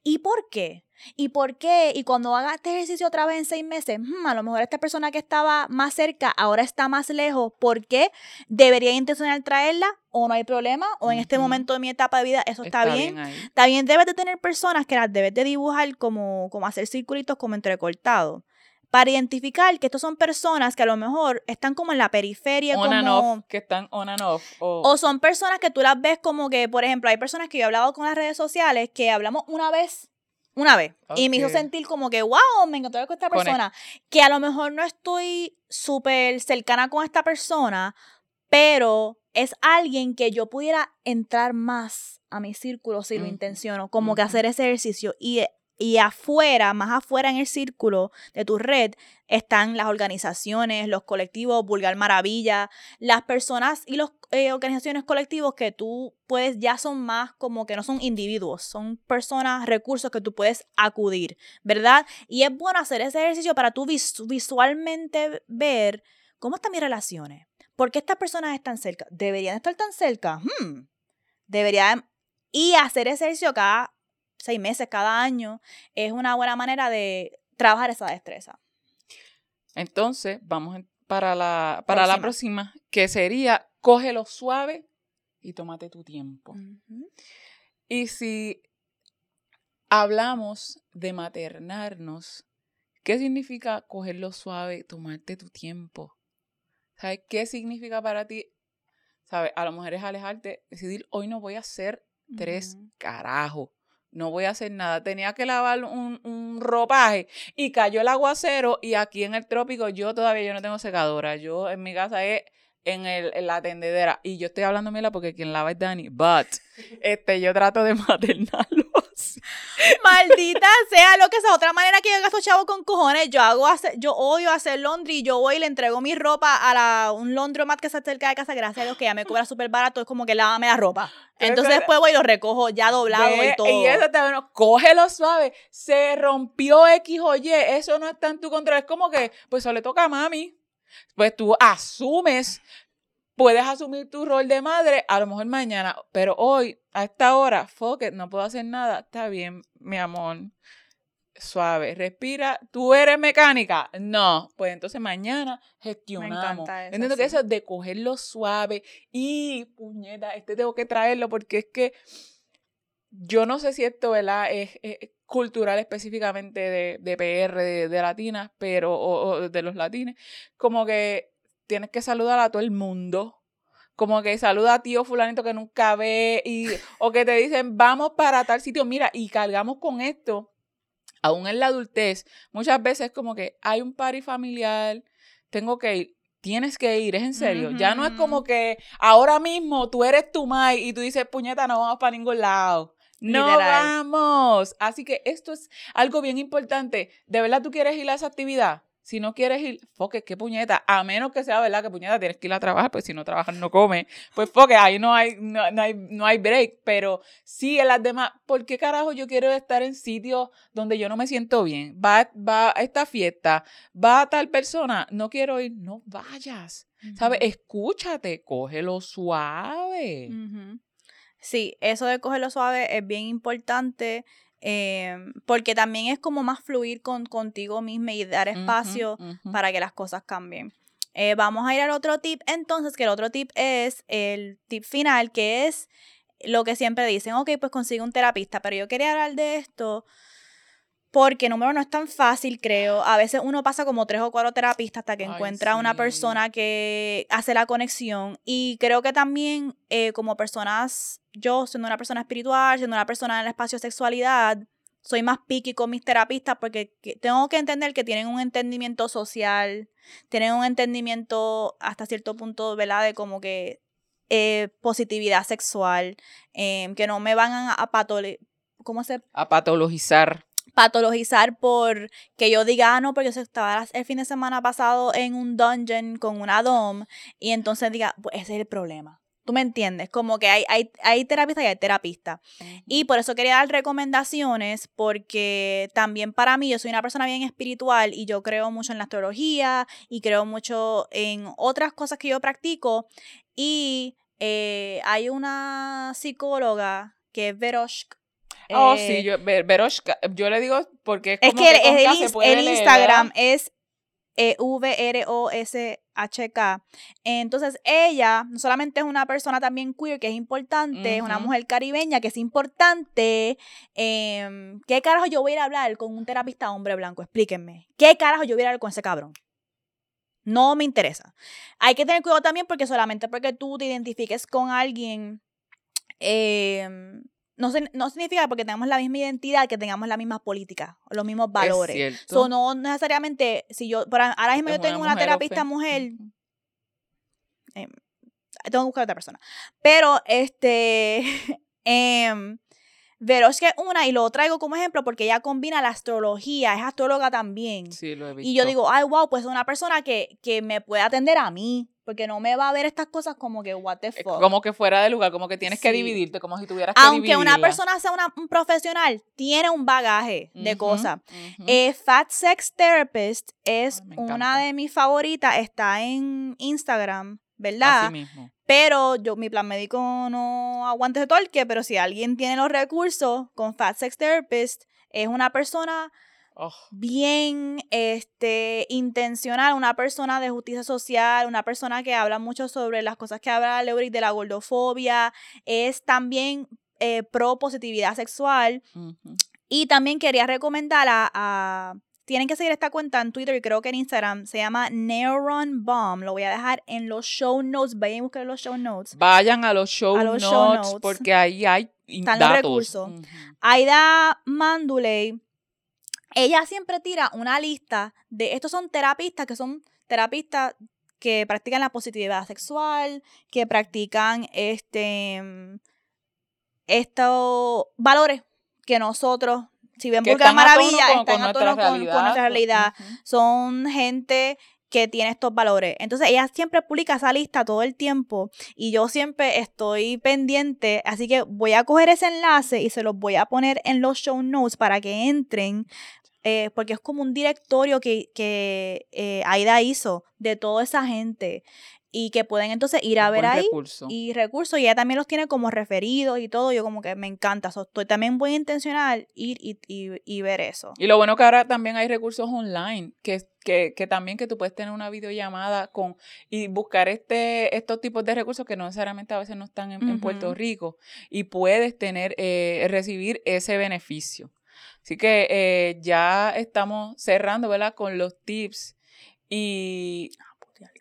¿Y por qué? ¿Y por qué? Y cuando haga este ejercicio otra vez en seis meses, hmm, a lo mejor esta persona que estaba más cerca ahora está más lejos. ¿Por qué? ¿Debería intencionar traerla? ¿O no hay problema? ¿O en este momento de mi etapa de vida eso está, bien? También debes de tener personas que las debes de dibujar como, como hacer circulitos como entrecortados para identificar que estos son personas que a lo mejor están como en la periferia. On como, and off, que están on and off. O son personas que tú las ves como que, por ejemplo, hay personas que yo he hablado con las redes sociales que hablamos una vez una vez. Y me hizo sentir como que, wow, me encantó con esta persona. Que a lo mejor no estoy súper cercana con esta persona, pero es alguien que yo pudiera entrar más a mi círculo si lo intenciono, como que hacer ese ejercicio. Y y afuera, más afuera en el círculo de tu red, están las organizaciones, los colectivos, Vulgar Maravilla, las personas y las eh, organizaciones colectivos que tú puedes, ya son más como que no son individuos, son personas, recursos que tú puedes acudir, ¿verdad? Y es bueno hacer ese ejercicio para tú visualmente ver cómo están mis relaciones. ¿Por qué estas personas están cerca? ¿Deberían estar tan cerca? Hmm. Deberían... Y hacer ese ejercicio cada seis meses, cada año, es una buena manera de trabajar esa destreza. Entonces, vamos para la, para próxima. la próxima, que sería cógelo suave y tómate tu tiempo. Y si hablamos de maternarnos, ¿qué significa cogerlo suave, tomarte tu tiempo? ¿Sabes qué significa para ti? ¿Sabes? A lo mejor es alejarte, decidir, hoy no voy a hacer tres carajos no voy a hacer nada. Tenía que lavar un, un, ropaje y cayó el aguacero y aquí en el trópico yo todavía yo no tengo secadora. Yo en mi casa es en, el, en la tendedera y yo estoy hablando mira porque quien lava es Dani, but este yo trato de Maldita sea lo que sea, otra manera que yo gasto chavo con cojones, yo hago hacer, yo odio hacer laundry y yo voy y le entrego mi ropa a la, un laundromat que está cerca de casa, gracias a Dios que ya me cobra súper barato, es como que lávame la ropa. Entonces después voy y lo recojo ya doblado y todo. Y eso te bueno, cógelo suave. Se rompió X o Y, eso no está en tu control. Es como que, pues eso le toca a mami. Pues tú asumes, puedes asumir tu rol de madre, a lo mejor mañana, pero hoy, a esta hora, fuck no puedo hacer nada. Está bien, mi amor. Suave, respira. ¿Tú eres mecánica? No. Pues entonces mañana gestionamos. Me eso, Entiendo que eso de cogerlo suave y, puñeta, este tengo que traerlo porque es que yo no sé si esto, ¿verdad? Es, cultural específicamente de, de PR, de, de, latinas, pero, o, de los latines, como que tienes que saludar a todo el mundo. Como que saluda a tío fulanito que nunca ve y, o que te dicen, vamos para tal sitio, mira, y cargamos con esto, aún en la adultez, muchas veces como que hay un party familiar, tengo que ir, tienes que ir, es en serio. Ya no es como que ahora mismo tú eres tu mai y tú dices, puñeta, no vamos para ningún lado. No vamos. Así que esto es algo bien importante. ¿De verdad tú quieres ir a esa actividad? Si no quieres ir, foque, qué puñeta. A menos que sea verdad que puñeta tienes que ir a trabajar, pues si no trabajas no comes. Pues foque, ahí no hay, no, hay, no hay break. Pero sí en las demás, ¿por qué carajo yo quiero estar en sitios donde yo no me siento bien? Va, va a esta fiesta, va a tal persona, no quiero ir, no vayas. ¿Sabes? Escúchate, cógelo suave. Sí, eso de cogerlo suave es bien importante. Em, porque también es como más fluir con, contigo misma y dar espacio para que las cosas cambien. Eh, vamos a ir al otro tip entonces, que el otro tip es el tip final, que es lo que siempre dicen, ok, pues consigue un terapista, pero yo quería hablar de esto porque número no es tan fácil, creo. A veces uno pasa como tres o cuatro terapistas hasta que encuentra una persona que hace la conexión. Y creo que también eh, como personas, yo siendo una persona espiritual, siendo una persona en el espacio de sexualidad, soy más picky con mis terapistas porque tengo que entender que tienen un entendimiento social, tienen un entendimiento hasta cierto punto, ¿verdad? De como que eh, positividad sexual, em, que no me van a, a ¿cómo se? A patologizar patologizar por que yo diga, ah, no, porque yo estaba el fin de semana pasado en un dungeon con una dom y entonces diga, pues ese es el problema. ¿Tú me entiendes? Como que hay, hay, hay terapista y hay terapista. Y por eso quería dar recomendaciones, porque también para mí, yo soy una persona bien espiritual y yo creo mucho en la astrología y creo mucho en otras cosas que yo practico. Y eh, hay una psicóloga que es Veroshka Oh, sí, eh, yo, yo le digo porque es, como que, el, Instagram es e V-R-O-S-H-K. Entonces, ella no solamente es una persona también queer, que es importante, es una mujer caribeña, que es importante. Em, ¿Qué carajo yo voy a ir a hablar con un terapista hombre blanco? Explíquenme. ¿Qué carajo yo voy a ir a hablar con ese cabrón? No me interesa. Hay que tener cuidado también porque solamente porque tú te identifiques con alguien eh, no, no significa porque tenemos la misma identidad que tengamos las mismas políticas, los mismos valores. Es no necesariamente, si yo, ahora mismo yo tengo una terapista mujer, eh, tengo que buscar a otra persona. Pero, este, eh, es que una, y lo traigo como ejemplo porque ella combina la astrología, es astróloga también. Sí, lo he visto. Y yo digo, ay, wow, pues es una persona que, que me puede atender a mí porque no me va a ver estas cosas como que what the fuck. Como que fuera de lugar, como que tienes que dividirte, como si tuvieras que Aunque una persona sea una, un profesional, tiene un bagaje de cosas. Eh, Fat Sex Therapist es una de mis favoritas, está en Instagram, ¿verdad? Así mismo. Pero yo, mi plan médico no aguanta ese torque, pero si alguien tiene los recursos con Fat Sex Therapist, es una persona bien este, intencional, una persona de justicia social, una persona que habla mucho sobre las cosas que habla Leuric de la gordofobia, es también eh, pro positividad sexual. Y también quería recomendar a, Tienen que seguir esta cuenta en Twitter y creo que en Instagram. Se llama Neuron Bomb. Lo voy a dejar en los show notes. Vayan a buscar los show notes. Vayan a los show, notes, porque ahí hay Están los recursos. Aida Manduley ella siempre tira una lista de estos son terapistas que son terapistas que practican la positividad sexual, que practican este estos valores que nosotros, si ven Vulgar Maravilla, están a tono con, nuestra realidad. Son gente que tiene estos valores. Entonces ella siempre publica esa lista todo el tiempo y yo siempre estoy pendiente, así que voy a coger ese enlace y se los voy a poner en los show notes para que entren eh, porque es como un directorio que, que eh, Aida hizo de toda esa gente y que pueden entonces ir a ver ahí y recursos y ella también los tiene como referidos y todo, yo como que me encanta, estoy también muy intencional ir y, y, ver eso. Y lo bueno que ahora también hay recursos online, que, que, que, también que tú puedes tener una videollamada con y buscar este estos tipos de recursos que no necesariamente a veces no están en, Puerto Rico y puedes tener, eh, recibir ese beneficio. Así que eh, ya estamos cerrando, ¿verdad? Con los tips y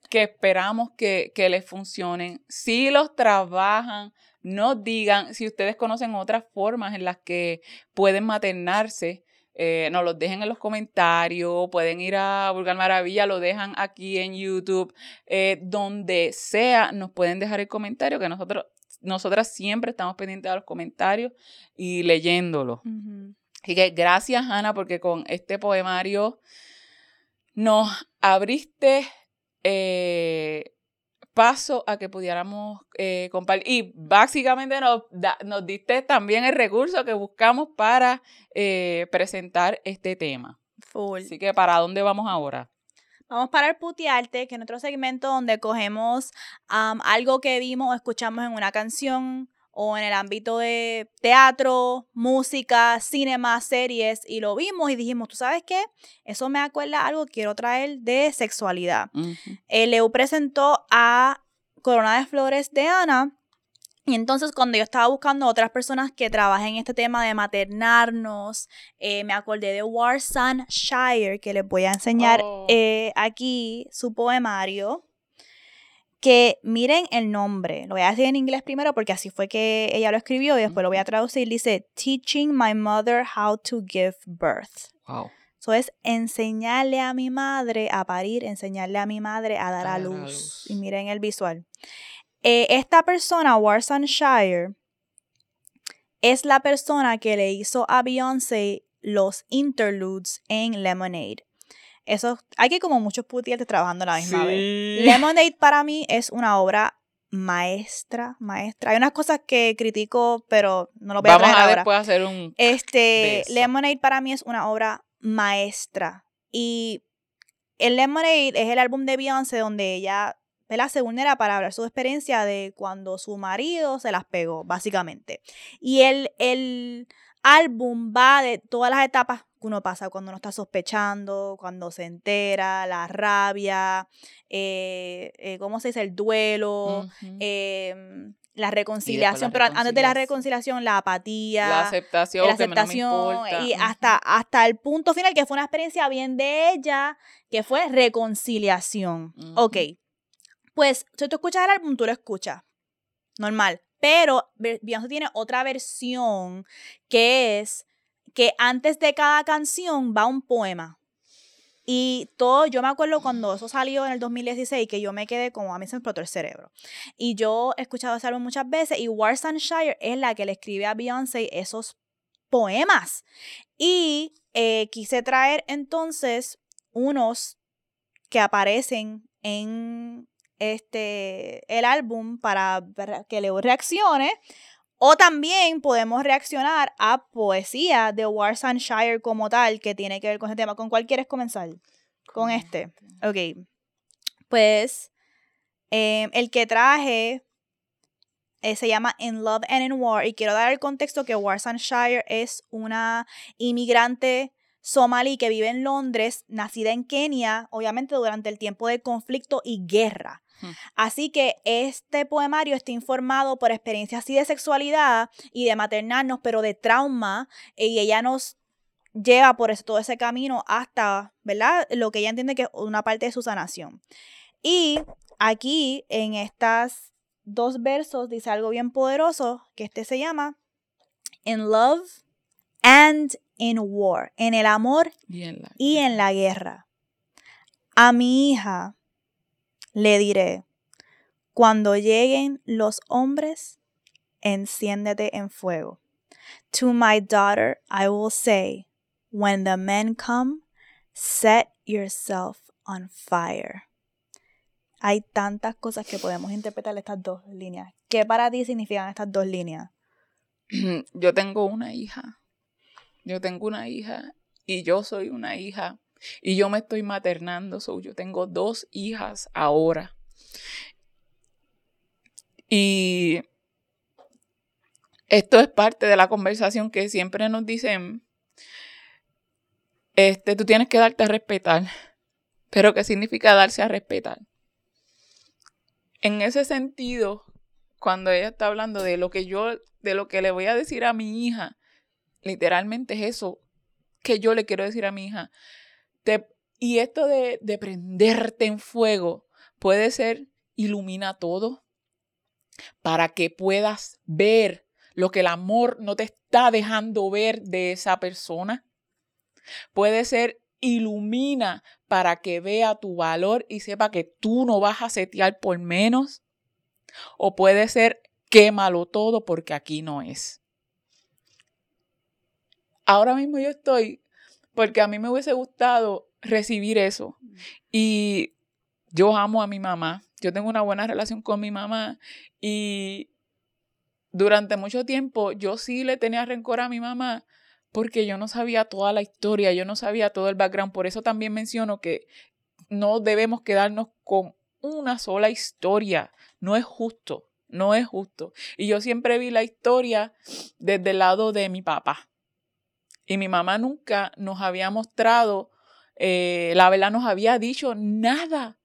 que esperamos que, les funcionen. Si los trabajan, nos digan si ustedes conocen otras formas en las que pueden maternarse. Eh, nos los dejen en los comentarios, pueden ir a Vulgar Maravilla, lo dejan aquí en YouTube, eh, donde sea, nos pueden dejar el comentario que nosotros, nosotras siempre estamos pendientes de los comentarios y leyéndolos. Así que gracias, Ana, porque con este poemario nos abriste eh, paso a que pudiéramos eh, compartir. Y básicamente nos, nos, diste también el recurso que buscamos para eh, presentar este tema. Así que, ¿para dónde vamos ahora? Vamos para el putearte, que es nuestro segmento donde cogemos algo que vimos o escuchamos en una canción o en el ámbito de teatro, música, cinema, series, y lo vimos y dijimos, ¿tú sabes qué? Eso me acuerda algo que quiero traer de sexualidad. El Leo presentó a Corona de Flores de Ana, y entonces cuando yo estaba buscando otras personas que trabajen en este tema de maternarnos, eh, me acordé de Warsan Shire, que les voy a enseñar oh. eh, aquí su poemario que miren el nombre. Lo voy a decir en inglés primero porque así fue que ella lo escribió y después lo voy a traducir. Dice, Teaching my mother how to give birth. Wow. Eso es enseñarle a mi madre a parir, enseñarle a mi madre a dar a, luz. Y miren el visual. Eh, esta persona, Warsan Shire, es la persona que le hizo a Beyoncé los interludes en Lemonade. Eso, hay que como muchos putietes trabajando a la misma vez. Lemonade para mí es una obra maestra, maestra. Hay unas cosas que critico, pero no lo voy a Vamos a ahora. después hacer un... Este. Lemonade para mí es una obra maestra. Y el Lemonade es el álbum de Beyoncé donde ella ¿verdad? se vulnera para hablar su experiencia de cuando su marido se las pegó, básicamente. Y el, el álbum va de todas las etapas que uno pasa cuando uno está sospechando, cuando se entera, la rabia, eh, eh, ¿cómo se dice? El duelo, em, la reconciliación, la pero antes de la reconciliación. la apatía, la aceptación, la no aceptación y hasta, hasta el punto final que fue una experiencia bien de ella, que fue reconciliación. Ok, pues si tú escuchas el álbum, tú lo escuchas, normal, pero Be- Beyoncé tiene otra versión que es que antes de cada canción va un poema. Y todo, yo me acuerdo cuando eso salió en el 2016, que yo me quedé como a mí se me explotó el cerebro. Y yo he escuchado ese álbum muchas veces y Warsanshire es la que le escribe a Beyoncé esos poemas. Y eh, quise traer entonces unos que aparecen en este el álbum para que Leo reaccione. O también podemos reaccionar a poesía de Warsanshire como tal, que tiene que ver con ese tema. ¿Con cuál quieres comenzar? Con este. Ok. Pues eh, el que traje eh, se llama In Love and in War. Y quiero dar el contexto que Warsanshire es una inmigrante somalí que vive en Londres, nacida en Kenia, obviamente durante el tiempo de conflicto y guerra. Así que este poemario está informado por experiencias así de sexualidad y de maternarnos, pero de trauma, y ella nos lleva por todo ese camino hasta, ¿verdad? Lo que ella entiende que es una parte de su sanación. Y aquí, en estas dos versos, dice algo bien poderoso, que este se llama In Love and in War, en el amor Y en la- y en la guerra. A mi hija le diré, cuando lleguen los hombres, enciéndete en fuego. To my daughter I will say, when the men come, set yourself on fire. Hay tantas cosas que podemos interpretar estas dos líneas. ¿Qué para ti significan estas dos líneas? Yo tengo una hija. Yo tengo una hija y yo soy una hija y yo me estoy maternando. so yo tengo dos hijas ahora. Y esto es parte de la conversación que siempre nos dicen, este, tú tienes que darte a respetar. Pero ¿qué significa darse a respetar? En ese sentido, cuando ella está hablando de lo que yo, de lo que le voy a decir a mi hija, literalmente es eso que yo le quiero decir a mi hija. Y esto de, de prenderte en fuego puede ser ilumina todo para que puedas ver lo que el amor no te está dejando ver de esa persona. Puede ser ilumina para que vea tu valor y sepa que tú no vas a setear por menos. O puede ser quémalo todo porque aquí no es. Ahora mismo yo estoy porque a mí me hubiese gustado recibir eso. Y yo amo a mi mamá. Yo tengo una buena relación con mi mamá y durante mucho tiempo yo sí le tenía rencor a mi mamá porque yo no sabía toda la historia, yo no sabía todo el background. Por eso también menciono que no debemos quedarnos con una sola historia. No es justo, no es justo. Y yo siempre vi la historia desde el lado de mi papá. Y mi mamá nunca nos había mostrado, eh, la verdad nos había dicho nada.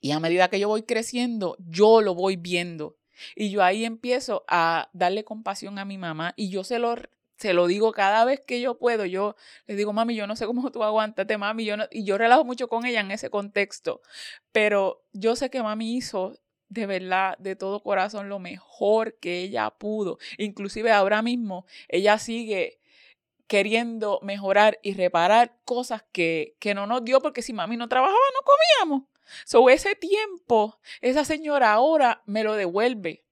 Y a medida que yo voy creciendo, yo lo voy viendo. Y yo ahí empiezo a darle compasión a mi mamá y yo se lo, se lo digo cada vez que yo puedo. Yo le digo, mami, yo no sé cómo tú aguántate, mami. Yo no, y yo relajo mucho con ella en ese contexto. Pero yo sé que mami hizo de verdad, de todo corazón, lo mejor que ella pudo. Inclusive ahora mismo, ella sigue queriendo mejorar y reparar cosas que, que no nos dio porque si mami no trabajaba no comíamos. So, ese tiempo, esa señora ahora me lo devuelve.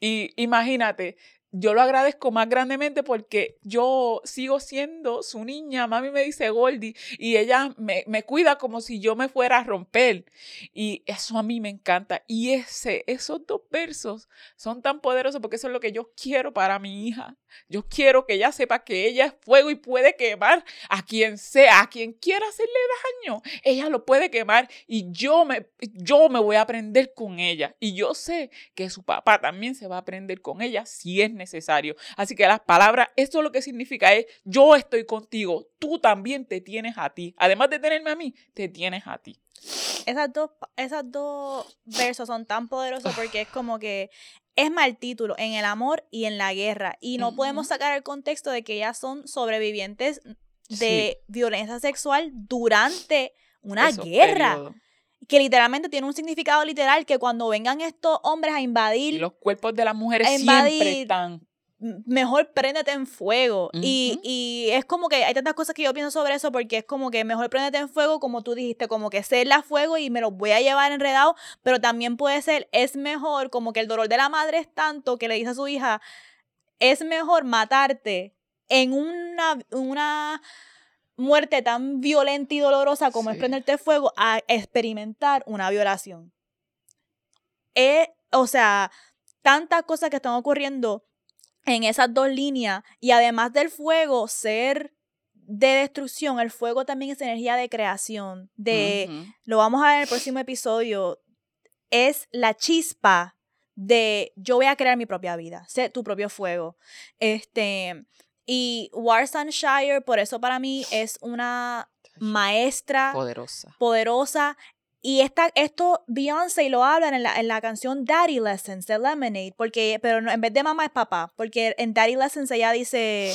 Y imagínate, yo lo agradezco más grandemente porque yo sigo siendo su niña. Mami me dice Goldie y ella me, me, cuida como si yo me fuera a romper. Y eso a mí me encanta. Y ese, esos dos versos son tan poderosos porque eso es lo que yo quiero para mi hija. Yo quiero que ella sepa que ella es fuego y puede quemar a quien sea, a quien quiera hacerle daño. Ella lo puede quemar y yo me, yo me voy a aprender con ella. Y yo sé que su papá también se va a aprender con ella si es necesario. Así que las palabras, esto lo que significa es, yo estoy contigo, tú también te tienes a ti. Además de tenerme a mí, te tienes a ti. Esas dos, esas dos versos son tan poderosos porque es como que es mal título en el amor y en la guerra. Y no podemos sacar el contexto de que ellas son sobrevivientes de violencia sexual durante una guerra. Que literalmente tiene un significado literal que cuando vengan estos hombres a invadir. Y los cuerpos de las mujeres siempre están mejor préndete en fuego. y, y, es como que hay tantas cosas que yo pienso sobre eso porque es como que mejor préndete en fuego, como tú dijiste, como que ser la fuego y me los voy a llevar enredado, pero también puede ser, es mejor, como que el dolor de la madre es tanto que le dice a su hija, es mejor matarte en una, una muerte tan violenta y dolorosa como es prenderte fuego a experimentar una violación. Eh, o sea, tantas cosas que están ocurriendo en esas dos líneas y además del fuego ser de destrucción, el fuego también es energía de creación, de, lo vamos a ver en el próximo episodio, es la chispa de yo voy a crear mi propia vida, sé tu propio fuego. Este, y Warsanshire, por eso para mí es una maestra poderosa. poderosa y esta, esto Beyoncé lo habla en la, en la canción Daddy Lessons de Lemonade, porque, pero en vez de mamá es papá, porque en Daddy Lessons ella dice,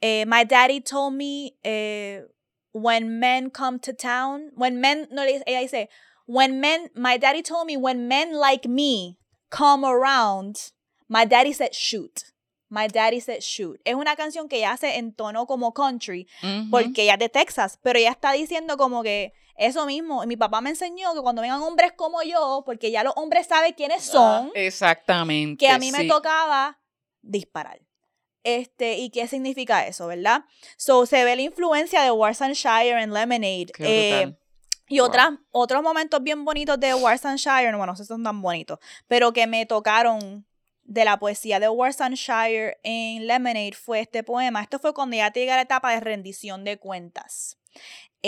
eh, My daddy told me eh, when men come to town, when men, no, ella dice, when men, my daddy told me when men like me come around, my daddy said shoot. My Daddy Said Shoot. Es una canción que ella hace en tono como country, porque ella es de Texas, pero ella está diciendo como que eso mismo, mi papá me enseñó que cuando vengan hombres como yo, porque ya los hombres saben quiénes ah, son. exactamente. Que a mí me tocaba disparar. Este, ¿y qué significa eso, verdad? So, se ve la influencia de Warsanshire en Lemonade. Eh, y otras, otros momentos bien bonitos de Warsanshire, bueno, no sé si son tan bonitos, pero que me tocaron de la poesía de Warsanshire en Lemonade fue este poema. Esto fue cuando ya llega la etapa de rendición de cuentas.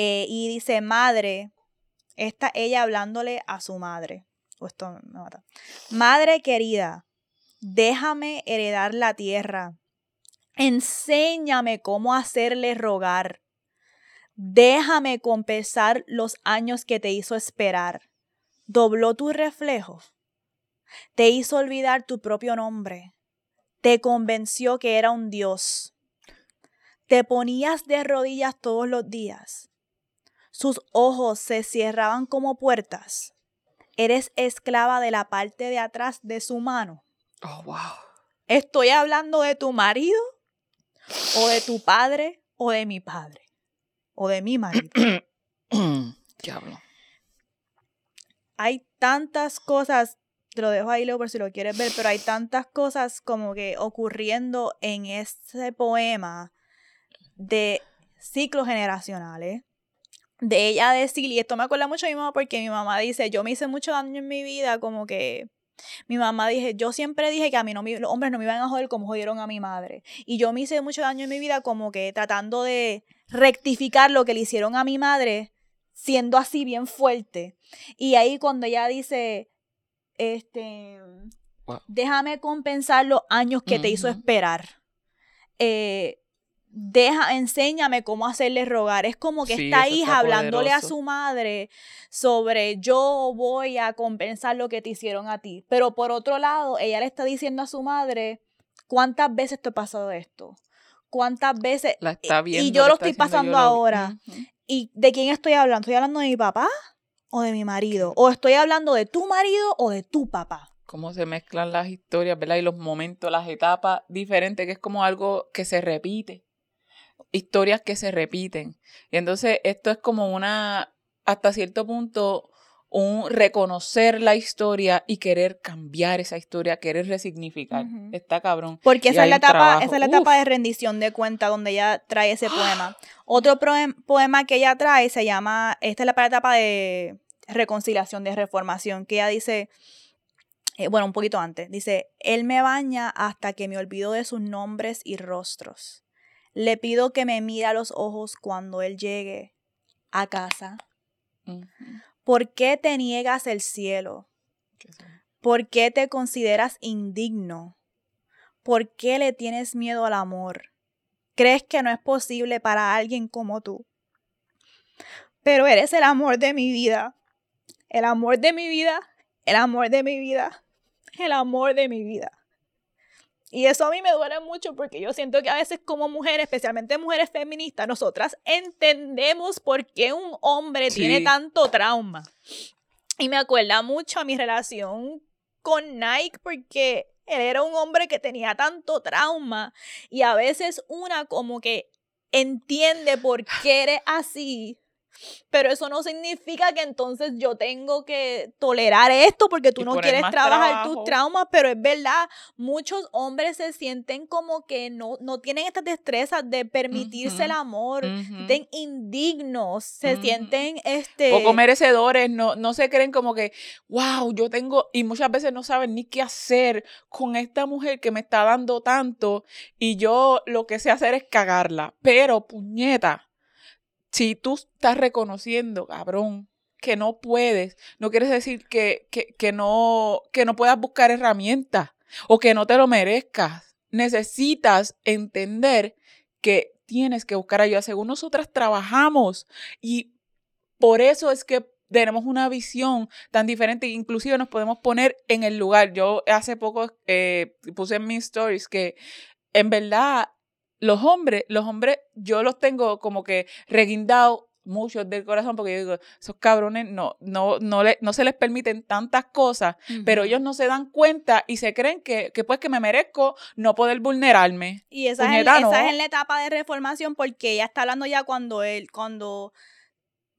Eh, y dice, madre, está ella hablándole a su madre. Esto me mata. Madre querida, déjame heredar la tierra. Enséñame cómo hacerle rogar. Déjame compensar los años que te hizo esperar. Dobló tu reflejo. Te hizo olvidar tu propio nombre. Te convenció que era un Dios. Te ponías de rodillas todos los días sus ojos se cerraban como puertas. Eres esclava de la parte de atrás de su mano. Oh, wow. Estoy hablando de tu marido, o de tu padre, o de mi padre, o de mi marido. Diablo. Hay tantas cosas, te lo dejo ahí, Leo, por si lo quieres ver, pero hay tantas cosas como que ocurriendo en este poema de ciclos generacionales de ella decir, y esto me acuerda mucho a mi mamá porque mi mamá dice, yo me hice mucho daño en mi vida, como que mi mamá dije, yo siempre dije que a mí no los hombres no me iban a joder como jodieron a mi madre. Y yo me hice mucho daño en mi vida como que tratando de rectificar lo que le hicieron a mi madre, siendo así bien fuerte. Y ahí cuando ella dice, este, déjame compensar los años que te hizo esperar. Eh, deja, enséñame cómo hacerle rogar. Es como que esta hija hablándole a su madre sobre yo voy a compensar lo que te hicieron a ti. Pero por otro lado, ella le está diciendo a su madre, ¿cuántas veces te ha pasado esto? ¿Cuántas veces? La está viendo, y yo lo estoy pasando ahora. ¿Y de quién estoy hablando? ¿Estoy hablando de mi papá o de mi marido? ¿O estoy hablando de tu marido o de tu papá? Cómo se mezclan las historias, ¿verdad? Y los momentos, las etapas diferentes, que es como algo que se repite historias que se repiten. Y entonces esto es como una, hasta cierto punto, un reconocer la historia y querer cambiar esa historia, querer resignificar. Está cabrón. Porque esa es, la etapa, esa es la etapa de rendición de cuenta donde ella trae ese poema. Otro poema que ella trae se llama, esta es la etapa de reconciliación, de reformación, que ella dice, eh, bueno, un poquito antes, dice, Él me baña hasta que me olvido de sus nombres y rostros. Le pido que me mire a los ojos cuando Él llegue a casa. ¿Por qué te niegas el cielo? ¿Por qué te consideras indigno? ¿Por qué le tienes miedo al amor? ¿Crees que no es posible para alguien como tú? Pero eres el amor de mi vida. El amor de mi vida. El amor de mi vida. El amor de mi vida. Y eso a mí me duele mucho porque yo siento que a veces como mujeres, especialmente mujeres feministas, nosotras entendemos por qué un hombre tiene tanto trauma. Y me acuerda mucho a mi relación con Nike porque él era un hombre que tenía tanto trauma y a veces una como que entiende por qué eres así pero eso no significa que entonces yo tengo que tolerar esto porque tú no quieres trabajar tus traumas, pero es verdad, muchos hombres se sienten como que no, no tienen estas destrezas de permitirse el amor, se sienten indignos, se sienten este... Poco merecedores, no, no se creen como que, wow, yo tengo, y muchas veces no saben ni qué hacer con esta mujer que me está dando tanto y yo lo que sé hacer es cagarla, pero puñeta si tú estás reconociendo, cabrón, que no puedes, no quieres decir que, que, no, que no puedas buscar herramientas o que no te lo merezcas. Necesitas entender que tienes que buscar ayuda. Según nosotras trabajamos y por eso es que tenemos una visión tan diferente, inclusive nos podemos poner en el lugar. Yo hace poco eh, puse en mis stories que en verdad los hombres, los hombres, yo los tengo como que reguindados muchos del corazón porque yo digo, esos cabrones no, no, no, le, no se les permiten tantas cosas, pero ellos no se dan cuenta y se creen que, que pues que me merezco no poder vulnerarme. Y esa, es, esa es en la etapa de reformación porque ella está hablando ya cuando él, cuando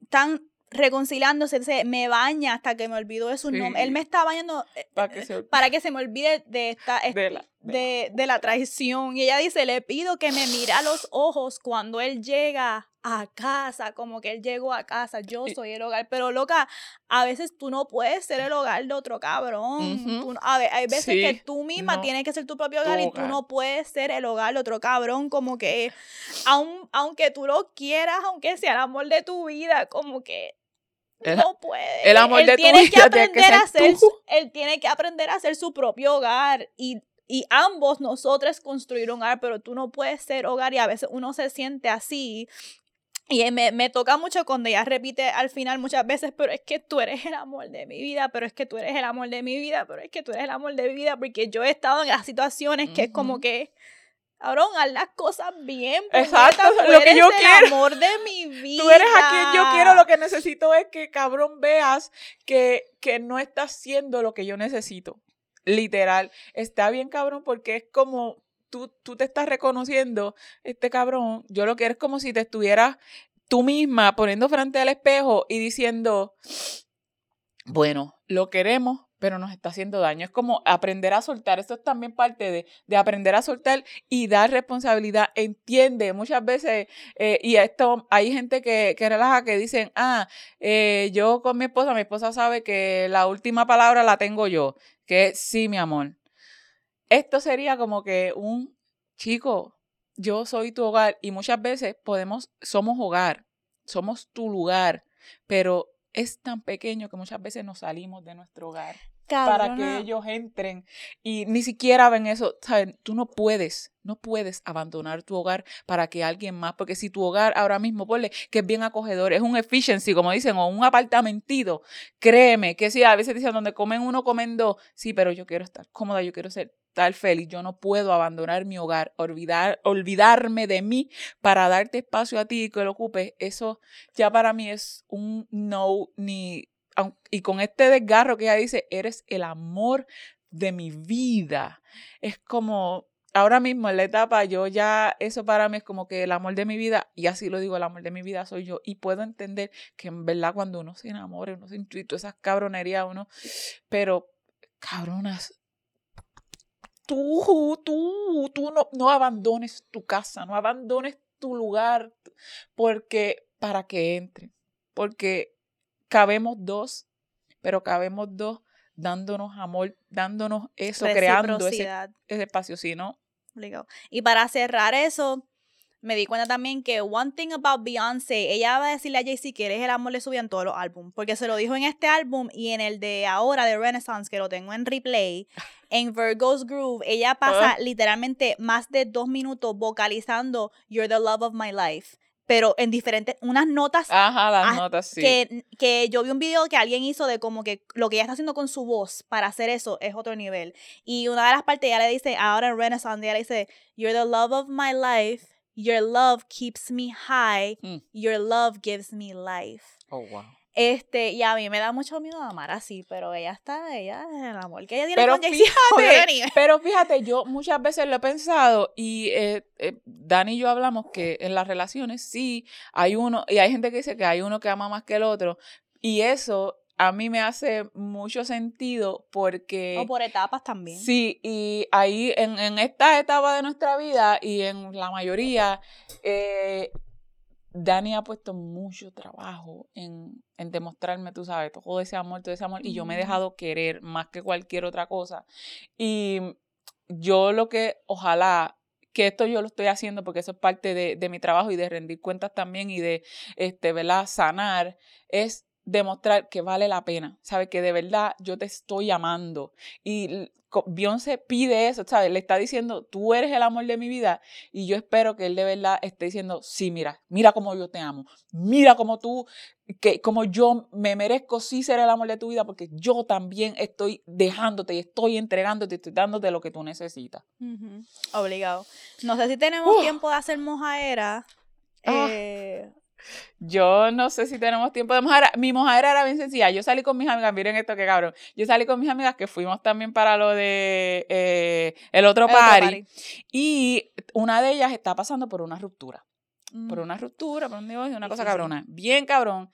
están reconciliándose, me baña hasta que me olvido de su nombre. Él me está bañando eh, para que, se, para que se me olvide de esta de la, traición. Y ella dice, le pido que me mire a los ojos cuando él llega a casa, como que él llegó a casa, yo soy el hogar. Pero loca, a veces tú no puedes ser el hogar de otro cabrón. a ver, hay veces que tú misma tienes que ser tu propio hogar y tú no puedes ser el hogar de otro cabrón, como que aun, aunque tú lo quieras, aunque sea el amor de tu vida, como que no puede. El amor de tiene tu que aprender a ser, Él tiene que aprender a hacer su propio hogar y, y ambos nosotros construir un hogar, pero tú no puedes ser hogar y a veces uno se siente así. Y me, me toca mucho cuando ella repite al final muchas veces, pero es que tú eres el amor de mi vida, pero es que tú eres el amor de mi vida, pero es que tú eres el amor de mi vida, porque yo he estado en las situaciones que es como que Cabrón, haz las cosas bien. Exacto, lo que yo el quiero. amor de mi vida. Tú eres a quien yo quiero. Lo que necesito es que, cabrón, veas que, que no estás haciendo lo que yo necesito. Literal. Está bien, cabrón, porque es como tú, tú te estás reconociendo, este cabrón. Yo lo que es como si te estuvieras tú misma poniendo frente al espejo y diciendo, bueno, lo queremos, pero nos está haciendo daño. Es como aprender a soltar. Esto es también parte de, de aprender a soltar y dar responsabilidad. Entiende, muchas veces, eh, y esto hay gente que, que relaja, que dicen, ah, eh, yo con mi esposa, mi esposa sabe que la última palabra la tengo yo, que sí, mi amor. Esto sería como que un chico, yo soy tu hogar y muchas veces podemos, somos hogar, somos tu lugar, pero es tan pequeño que muchas veces nos salimos de nuestro hogar para que ellos entren y ni siquiera ven eso. ¿sabes? Tú no puedes, no puedes abandonar tu hogar para que alguien más, porque si tu hogar ahora mismo, ponle que es bien acogedor, es un efficiency, como dicen, o un apartamentito, créeme que sí, a veces dicen donde comen uno, comen dos, sí, pero yo quiero estar cómoda, yo quiero ser tal feliz, yo no puedo abandonar mi hogar, olvidar, olvidarme de mí para darte espacio a ti y que lo ocupes, eso ya para mí es un no ni y con este desgarro que ella dice, eres el amor de mi vida. Es como, ahora mismo en la etapa, yo ya, eso para mí es como que el amor de mi vida, y así lo digo, el amor de mi vida soy yo, y puedo entender que en verdad cuando uno se enamora, uno se intuye esas cabronerías, uno, pero cabronas, tú, tú, tú no, no abandones tu casa, no abandones tu lugar, porque para que entre, porque cabemos dos, pero cabemos dos dándonos amor, dándonos eso, creando ese, ese espacio, si no. Y para cerrar eso, me di cuenta también que One Thing About Beyoncé, ella va a decirle a Jay-Z que eres el amor le subía en todos los álbumes, porque se lo dijo en este álbum y en el de ahora de Renaissance, que lo tengo en replay, en Virgo's Groove, ella pasa ah. literalmente más de dos minutos vocalizando You're the love of my life pero en diferentes, unas notas. Ajá, las notas, sí. Que, que, yo vi un video que alguien hizo de como que lo que ella está haciendo con su voz para hacer eso es otro nivel. Y una de las partes ella le dice, ahora en Renaissance, ella le dice, You're the love of my life, your love keeps me high, mm. your love gives me life. Oh, wow. Este, y a mí me da mucho miedo amar así, pero ella está, ella es el amor que ella tiene pero con fíjate, Pero fíjate, yo muchas veces lo he pensado y eh, eh, Dani y yo hablamos que en las relaciones sí hay uno, y hay gente que dice que hay uno que ama más que el otro, y eso a mí me hace mucho sentido porque... O por etapas también. Sí, y ahí en, en esta etapa de nuestra vida y en la mayoría, eh, Dani ha puesto mucho trabajo en, en, demostrarme, tú sabes, todo ese amor, todo ese amor, y yo me he dejado querer más que cualquier otra cosa. Y yo lo que, ojalá, que esto yo lo estoy haciendo porque eso es parte de, de mi trabajo y de rendir cuentas también y de, este, ¿verdad? Sanar, es demostrar que vale la pena, ¿sabes? Que de verdad yo te estoy amando. Y Beyoncé pide eso, ¿sabes? Le está diciendo, tú eres el amor de mi vida. Y yo espero que él de verdad esté diciendo, sí, mira, mira cómo yo te amo. Mira cómo tú, que como yo me merezco sí ser el amor de tu vida porque yo también estoy dejándote y estoy entregándote, estoy dándote lo que tú necesitas. Obligado. No sé si tenemos tiempo de hacer mojaera. Ah. Eh, yo no sé si tenemos tiempo de mojar. Mi mojadera era bien sencilla. Yo salí con mis amigas, miren esto que cabrón. Yo salí con mis amigas que fuimos también para lo de eh, el otro party, Y una de ellas está pasando por una ruptura. Por mm. una ruptura, por un divorcio, una cosa cabrona. Bien cabrón.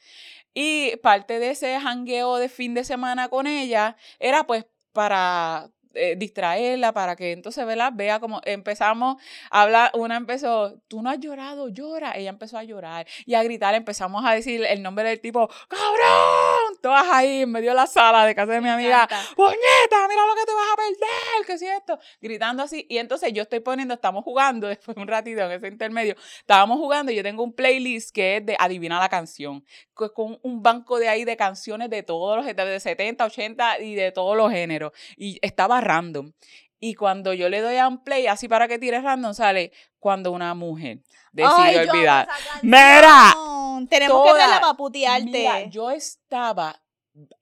Y parte de ese jangueo de fin de semana con ella era pues para eh, distraerla para que entonces ¿verdad? vea como empezamos a hablar, una empezó, tú no has llorado, llora, ella empezó a llorar y a gritar, empezamos a decir el nombre del tipo, cabrón, todas ahí en medio de la sala de casa de mi amiga, puñeta, mira lo que te vas a perder, ¿qué es esto? Gritando así y entonces yo estoy poniendo, estamos jugando después de un ratito en ese intermedio, estábamos jugando y yo tengo un playlist que es de Adivina la canción, con un banco de ahí de canciones de todos los, de 70, 80 y de todos los géneros y estaba random. Y cuando yo le doy a un play, así para que tire random, sale cuando una mujer decide olvidar. ¡Mira! Tenemos que verla para putearte. yo estaba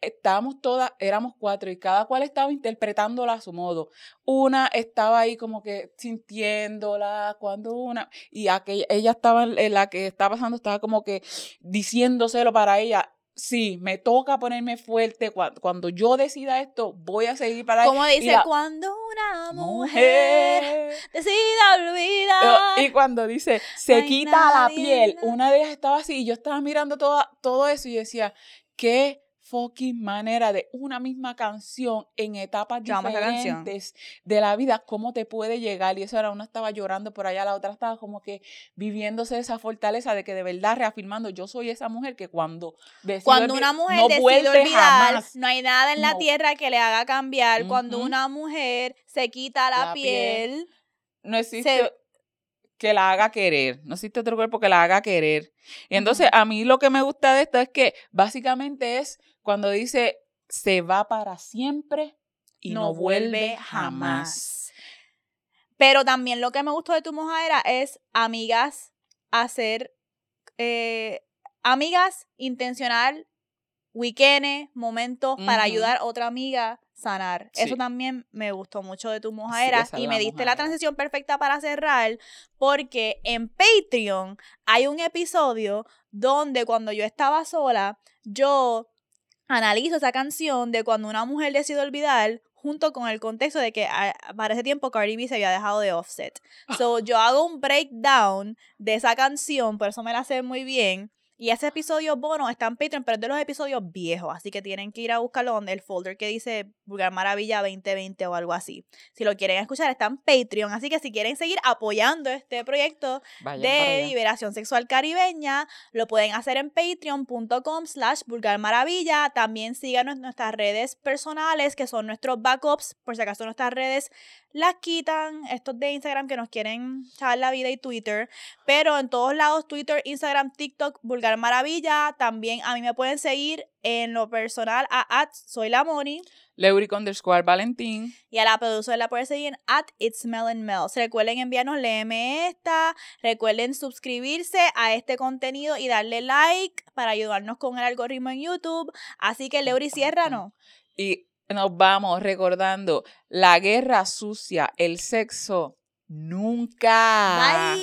estábamos todas, éramos cuatro y cada cual estaba interpretándola a su modo. Una estaba ahí como que sintiéndola, cuando una, y aquella, ella estaba, en la que estaba pasando, estaba como que diciéndoselo para ella sí, me toca ponerme fuerte. Cuando, yo decida esto, voy a seguir para Como dice, cuando una mujer, decida olvidar. Y cuando dice, se quita la piel, una de ellas estaba así, y yo estaba mirando todo, todo eso y decía, qué fucking manera de una misma canción en etapas diferentes de la vida, cómo te puede llegar. Y eso era, una estaba llorando por allá, la otra estaba como que viviéndose esa fortaleza de que de verdad reafirmando, yo soy esa mujer que cuando Cuando una mujer no decide olvidar, no hay nada en la tierra que le haga cambiar. Cuando una mujer se quita la, piel, no existe... que la haga querer, no existe otro cuerpo que la haga querer. Y entonces a mí lo que me gusta de esto es que básicamente es cuando dice se va para siempre y no, vuelve jamás. Pero también lo que me gustó de tu mojadera es amigas, hacer eh, amigas intencional, weekend, momentos para ayudar a otra amiga sanar. Eso también me gustó mucho de tu mojadera y me diste la transición perfecta para cerrar porque en Patreon hay un episodio donde cuando yo estaba sola, yo analizo esa canción de cuando una mujer decide olvidar junto con el contexto de que a- para ese tiempo Cardi B se había dejado de Offset. So, yo hago un breakdown de esa canción, por eso me la sé muy bien. Y ese episodio bono está en Patreon, pero es de los episodios viejos, así que tienen que ir a buscarlo donde el folder que dice Vulgar Maravilla 2020 o algo así. Si lo quieren escuchar, está en Patreon, así que si quieren seguir apoyando este proyecto Vayan de liberación sexual caribeña, lo pueden hacer en patreon.com slash vulgar maravilla. También síganos en nuestras redes personales, que son nuestros backups, por si acaso nuestras redes las quitan, estos de Instagram que nos quieren echar la vida y Twitter, pero en todos lados, Twitter, Instagram, TikTok, vulgar maravilla. También a mí me pueden seguir en lo personal a at soy la Moni. Leuric underscore Valentín. Y a la productora la pueden seguir en at It's. Recuerden enviarnos léeme esta. Recuerden suscribirse a este contenido y darle like para ayudarnos con el algoritmo en YouTube. Así que Leuri, ciérranos. Y nos vamos recordando la guerra sucia, el sexo, nunca.